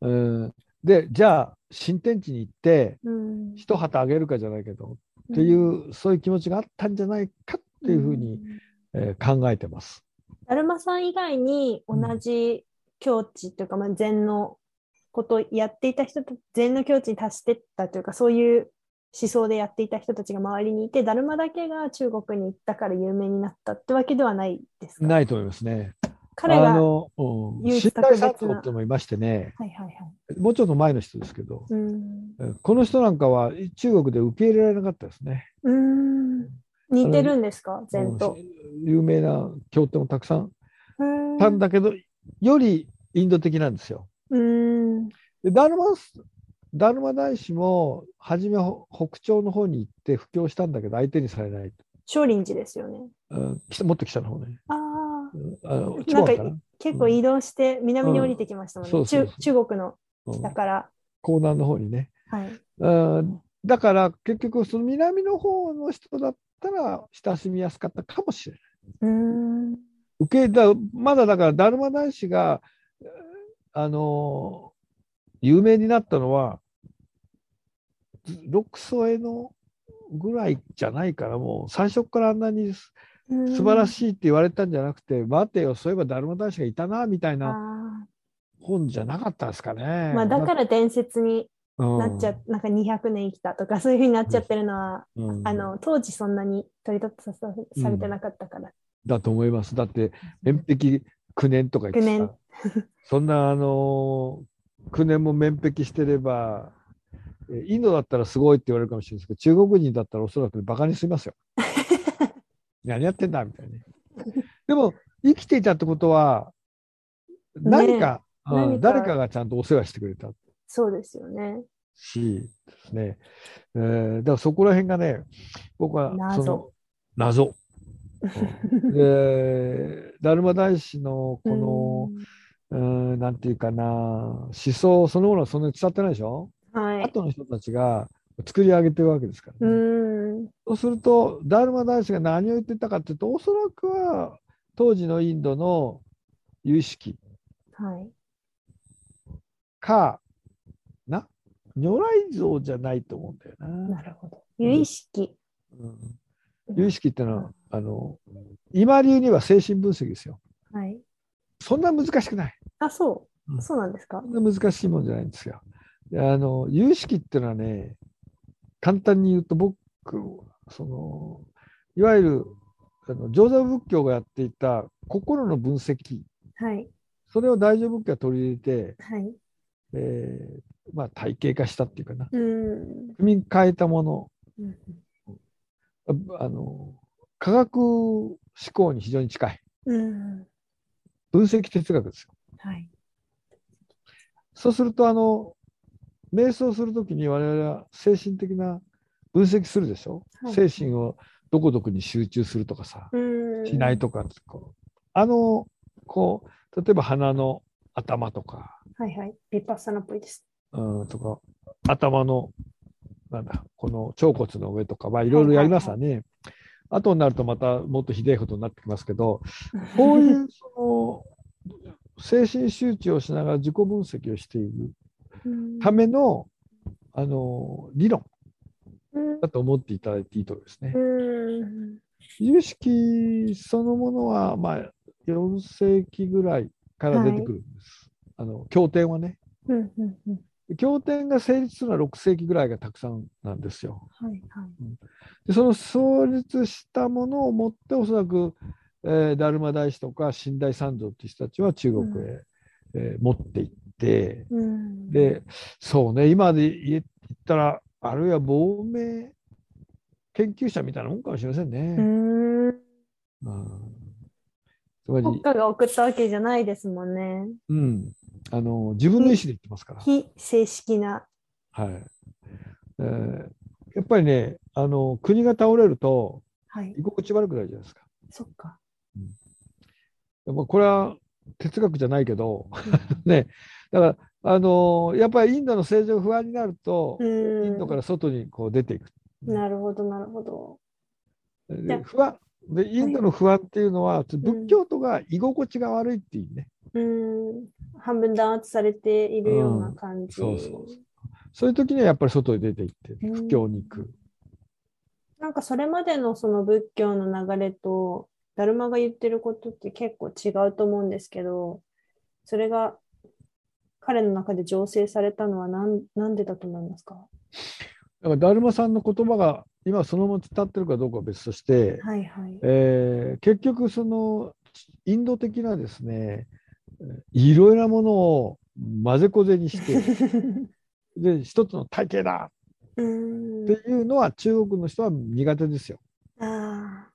うん、でじゃあ新天地に行ってうん。一旗あげるかじゃないけどっていう、そういう気持ちがあったんじゃないかっていうふうに、んえー考えてます。だるまさん以外に同じ境地というか、まあ、禅のことをやっていた人た禅の境地に達してったというかそういう思想でやっていた人たちが周りにいてだるまだけが中国に行ったから有名になったってわけではないですか？ないと思いますね。彼があの、う一特別な三郎ってのもいましてね、はいはいはい。もうちょっと前の人ですけど、うん。えこの人なんかは中国で受け入れられなかったですね。うーん。似てるんですか？禅と。うん有名な経典もたくさんたんだけど、よりインド的なんですよ。うーん。でダルマダルマ大師も初めほ北朝の方に行って布教したんだけど相手にされない。少林寺ですよね。うん、北もっと北の方ね。ああ。なんか結構移動して南に降りてきましたもんね。中中国のうん北から。江南の方にね。はい。うんだから結局その南の方の人だったら親しみやすかったかもしれない。うーん。受けだまだだからダルマ大師がえーあのー有名になったのは六祖へのぐらいじゃないからもう最初からあんなに素晴らい。しいって言われたんじゃなくて、待てよそういえばダルマ大師がいたなみたいなあ本じゃなかったですかね。ーまあ、だから伝説になっちゃうう、なんか200年生きたとか、そういうふうになっちゃってるのは、んうんあの当時そんなに取り立てさされてなかったから。だと思います。だって面壁9年とか言ってさ そんなあのー、9年も面壁してれば、えインドだったらすごいって言われるかもしれないですけど、中国人だったらおそらくバカにしますよ。何やってんだみたいなね。でも、生きていたってことは、何か、うん何か誰かがちゃんとお世話してくれたそうですよね。しですね。えーだからそこら辺がね、僕は謎その謎。うんで、ダルマ大師のこの、うん、なんていうかな、思想そのものはそんなに伝わってないでしょ、うんはい。後の人たちが作り上げてるわけですからうね、ーん。そうすると、ダルマ大師が何を言ってたかっていうと、おそらくは当時のインドの有意識はい。かな、如来像じゃないと思うんだよな。なるほど。有意識。うん有意識っていうのは、あの今流には精神分析ですよ。はい。そんな難しくない。あ、そうう。んそうなんですか？そんな難しいもんじゃないんですよ。であの有意識っていうのはね、簡単に言うと僕、そのいわゆるあの上座仏教がやっていた心の分析、はい。それを大乗仏教が取り入れて、はい。えーまあ、体系化したっていうかな、うーん。組み替えたもの、うんああの科学思考に非常に近い、うん。分析哲学ですよ。はい。そうすると、あの、瞑想するときに我々は精神的な分析するでしょ、はい。精神をどこどこに集中するとかさ、うん。しないとかこう。あのこう例えば鼻の頭とか、はいはい。ビパッサナっぽいです。うん、とか頭のなんだこの腸骨の上とかまあいろいろやりますわね。後になるとまたもっとひでえことになってきますけど こういうその精神集中をしながら自己分析をしている。うんためのあの理論うんだと思っていただいていいと思いますね。うん有識そのものは、まあ、4世紀ぐらいから出てくるんです。あの経典はね。うんうんうん経典が成立するのは6世紀ぐらいがたくさんなんですよ。はいはい。でその創立したものをもっておそらく、えー、達磨大師とか新大三蔵っていう人たちは中国へ、えー持っていってうんでそうね今で言ったらあるいは亡命研究者みたいなもんかもしれませんうね。ん。うんつまり、国家が送ったわけじゃないですもんね。うん、あの自分の意思で言ってますから。非正式な。はいえーやっぱりねあの国が倒れるとはい居。心地悪くなるじゃないですか。そっか。やっぱこれは哲学じゃないけど、ね、だから、あのーやっぱりインドの政治が不安になると、うんインドから外にこう出ていく。なるほど、なるほど。で不安でインドの不安っていうのは、仏教徒が居心地が悪いっていうね、うん。半分弾圧されているような感じ。そうそうそういう時にはやっぱり外に出て行って、うん布教に行く。なんかそれまでのその仏教の流れと、ダルマが言ってることって結構違うと思うんですけど、それが彼の中で醸成されたのはなんなんでだと思いますか？だから、ダルマさんの言葉が今そのまま伝ってるかどうかは別として、はいはい。えー結局そのインド的なですねえーいろいろなものを混ぜこぜにして で一つの体系だうんっていうのは中国の人は苦手ですよ。ああ。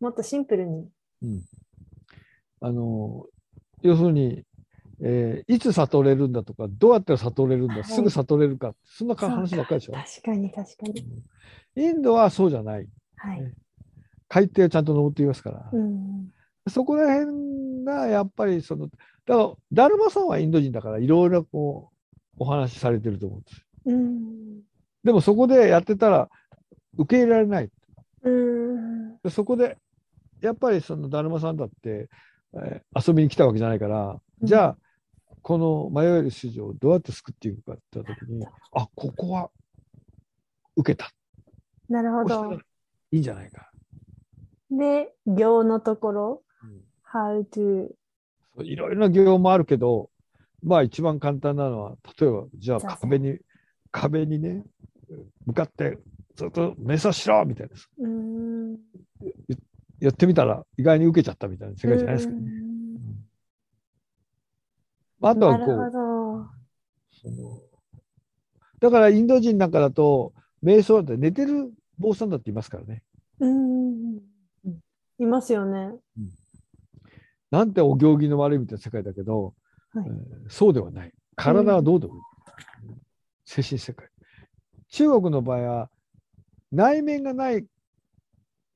もっとシンプルに。うん、あの要するに、えーいつ悟れるんだとかどうやったら悟れるんだ、はいすぐ悟れるかそんなか話ばっかりでしょ。確かに確かに。インドはそうじゃないはい。海底をちゃんと登っていますから。うん。そこら辺がやっぱりその、だから、ダルマさんはインド人だからいろいろこう、お話しされてると思うんです。うん。でもそこでやってたら受け入れられない。うん。でそこで、やっぱりそのダルマさんだって、えー遊びに来たわけじゃないから、うんじゃあ、この迷える市場をどうやって救っていくかって言った時に、あ、ここは受けた。なるほどい。いんじゃないか。で、行のところ、うん how to そういろいろな業もあるけど、まあ一番簡単なのは、例えば、じゃあ壁に、壁にね、向かってずっと瞑想しろみたいな、うん。やってみたら意外に受けちゃったみたいな世界じゃないですかね。あ、あとはこうだからインド人なんかだと、瞑想だって寝てる坊さんだっていますからね。うん。いますよね。なんてお行儀の悪いみたいな世界だけど、はいえーそうではない。体はどうでもいい。精神世界。中国の場合は、内面がない、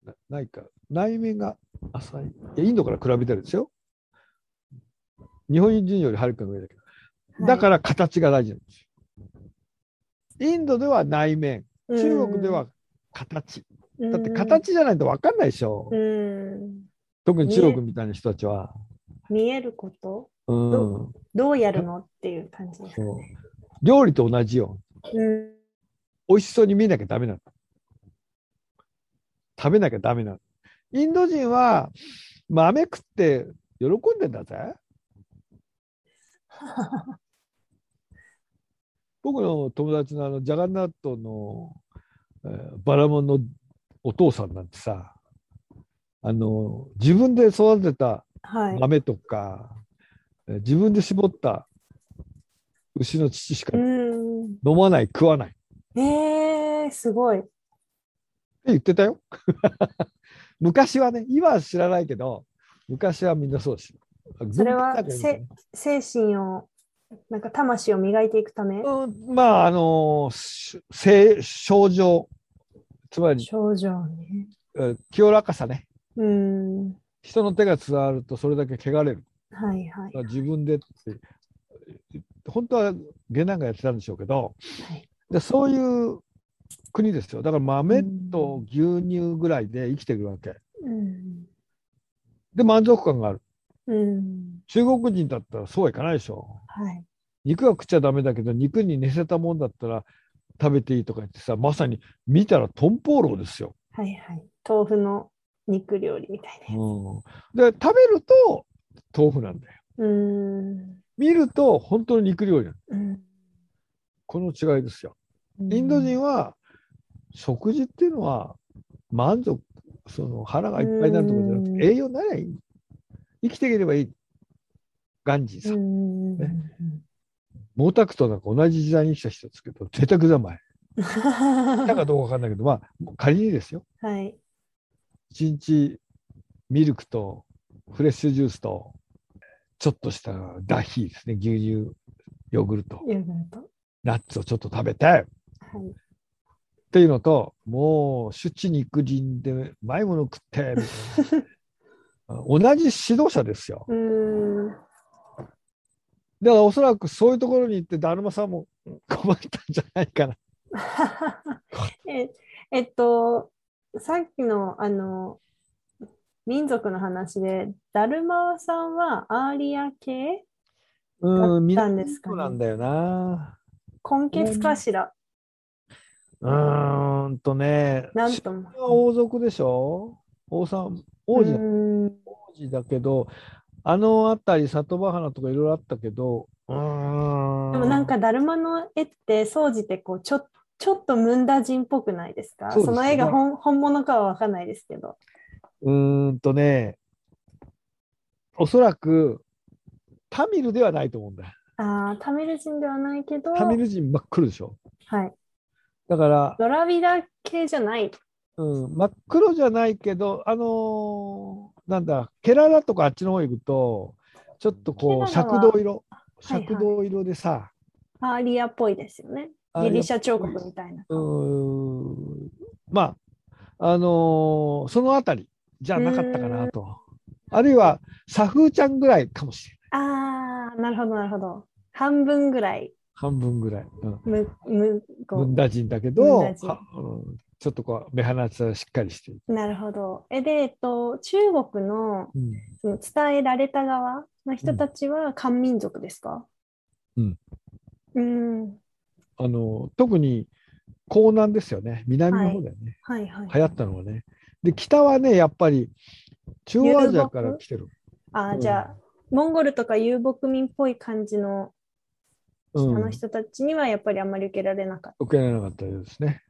なないか、内面が浅い。いやインドから比べてるんですよ。日本人よりはるかの上だけど。だからら形が大事なんですよ。インドでは内面、中国では形。だって形じゃないと分かんないでしょ。うん。特に中国みたいな人たちは。見えること？うん。どうやるのっていう感じですね。料理と同じよ。うん。美味しそうに見えなきゃダメなの。食べなきゃダメなの。インド人は豆食って喜んでんだぜ。僕の友達のあのジャガンナットの、えーバラモンのお父さんなんてさあの自分で育てたはい。豆とか、えー自分で絞った牛の乳しかうん。飲まない食わないってえー、すごい。言ってたよ。昔はね今は知らないけど昔はみんなそうですよ。それは精神をなんか魂を磨いていくため、うん、まあ、あの、し性症状、つまり、症状ね。え清らかさね。うん。人の手が伝わるとそれだけ汚れる。はいはい。自分でって、本当は下男がやってたんでしょうけど、はいでそういう国ですよ。だから豆と牛乳ぐらいで生きてるわけ。うん。で、満足感がある。うん。中国人だったらそうはいかないでしょ。はい。肉は食っちゃダメだけど、肉に寝せたもんだったら食べていいとか言ってさ、まさに見たらトンポーローですよ。はいはい。豆腐の肉料理みたいなやうん、で、食べると豆腐なんだよ。つ。うん。見ると本当の肉料理なの。うん。この違いですよ。インド人は食事っていうのは満足、その腹がいっぱいになるところじゃなくうんて栄養になりゃいい。生きていければいい。ガンジーさ。うんん。ね毛沢東なんか同じ時代に生きた人ですけど、贅沢三昧。だかどうかわかんないけど、まあ、仮にですよ。はい。一日ミルクとフレッシュジュースと、ちょっとしたダヒーですね。牛乳、ヨーグルト、ヨーグルト。ナッツをちょっと食べて、はい。っていうのと、もう、出地肉人で、うまいもの食って、みたいな。同じ指導者ですよ。うん。だからおそらくそういうところに行って、だるまさんも困ったんじゃないかな。ええっと、さっきの、あの、民族の話で、だるまさんはアーリア系うん、だったんですかね？なんだよな。根血かしらうーんとね、なんとも。王族でしょ？王さん、王子王子だけど、あの辺り、里場花とかいろいろあったけど。でもなんか、だるまの絵って、総じてこう、ちょ、ちょっとムンダ人っぽくないですか？そうですその絵が本本物かはわかんないですけど。うーんとね、おそらく、タミルではないと思うんだよ。ああ、タミル人ではないけど、タミル人真っ黒でしょ。はい。だから、ドラビダ系じゃない。うん、真っ黒じゃないけど、あのーなんだ、ケララとかあっちの方行くと、ちょっとこう、ケララは赤銅色、はいはい赤銅色でさ、アーリアっぽいですよね。あギリシャ彫刻みたいな。うーん、まあ、あのーそのあたりじゃなかったかなと。あるいは、サフーちゃんぐらいかもしれない。ああ、なるほど、なるほど。半分ぐらい、半分ぐらい。うんむ、む、こムンダ人だけムど、ちょっとこう、目鼻立ちがしっかりしてなるほど。え、で、えっと、中国のうんその伝えられた側の人たちは漢民族ですか？うん。うん。あの、特に、江南ですよね。南の方だよね。はいはい。流行ったのはね。で、北はね、やっぱり、中央アジアから来てる。あー、うんじゃあ、モンゴルとか遊牧民っぽい感じのうんあの人たちにはやっぱりあんまり受けられなかっ受けられなかったですね。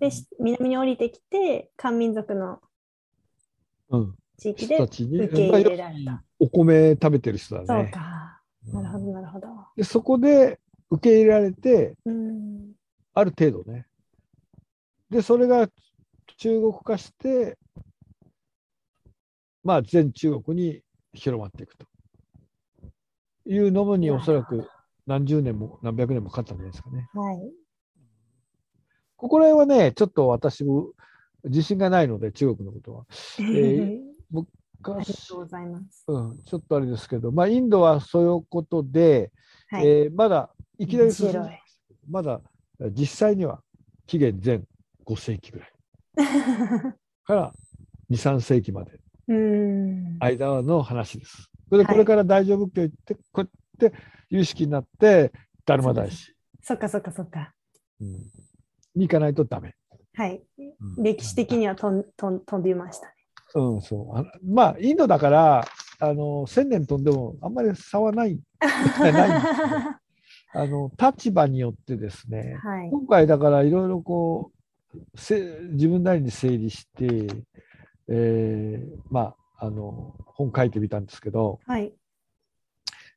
た。で、し南に降りてきて、漢民族のうん。地域で受け入れられた。お米食べてる人だそうね。か。うんなるほど、なるほど。で、そこで受け入れられて、うん。ある程度ね。で、それが中国化して、まあ、全中国に広まっていくというのに、おそらく何十年も何百年もかかったんじゃないですかね。はい。ここら辺はね、ちょっと私も自信がないので、中国のことは。ー ありがとうございます。うん、ちょっとあれですけど、まあ、インドはそういうことで、はい。えーまだいきなりまだ実際には紀元前5世紀ぐらい から2、3世紀までうん。間の話です。それではいこれから大乗仏教行って、こうやって有識になって、ダルマ大師、そっかそっかそっか。うんに行かないとダメ。はい。うん歴史的にはとんとん飛びましたね。うん、そう。あまあ、インドだから、あの、千年飛んでもあんまり差はない。ない あの、立場によってですね、はい。今回だからいろいろこう、せ自分なりに整理して、えーまあ、あの、本書いてみたんですけど、はい。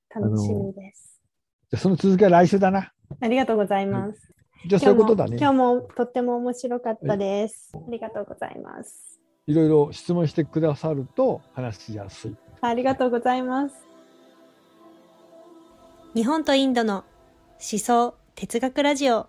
楽しみです。じゃあその続きは来週だな。ありがとうございます。じゃあそういうことだね。今日も今日もとっても面白かったです。ありがとうございます。いろいろ質問してくださると話しやすい。ありがとうございます。日本とインドの思想哲学ラジオ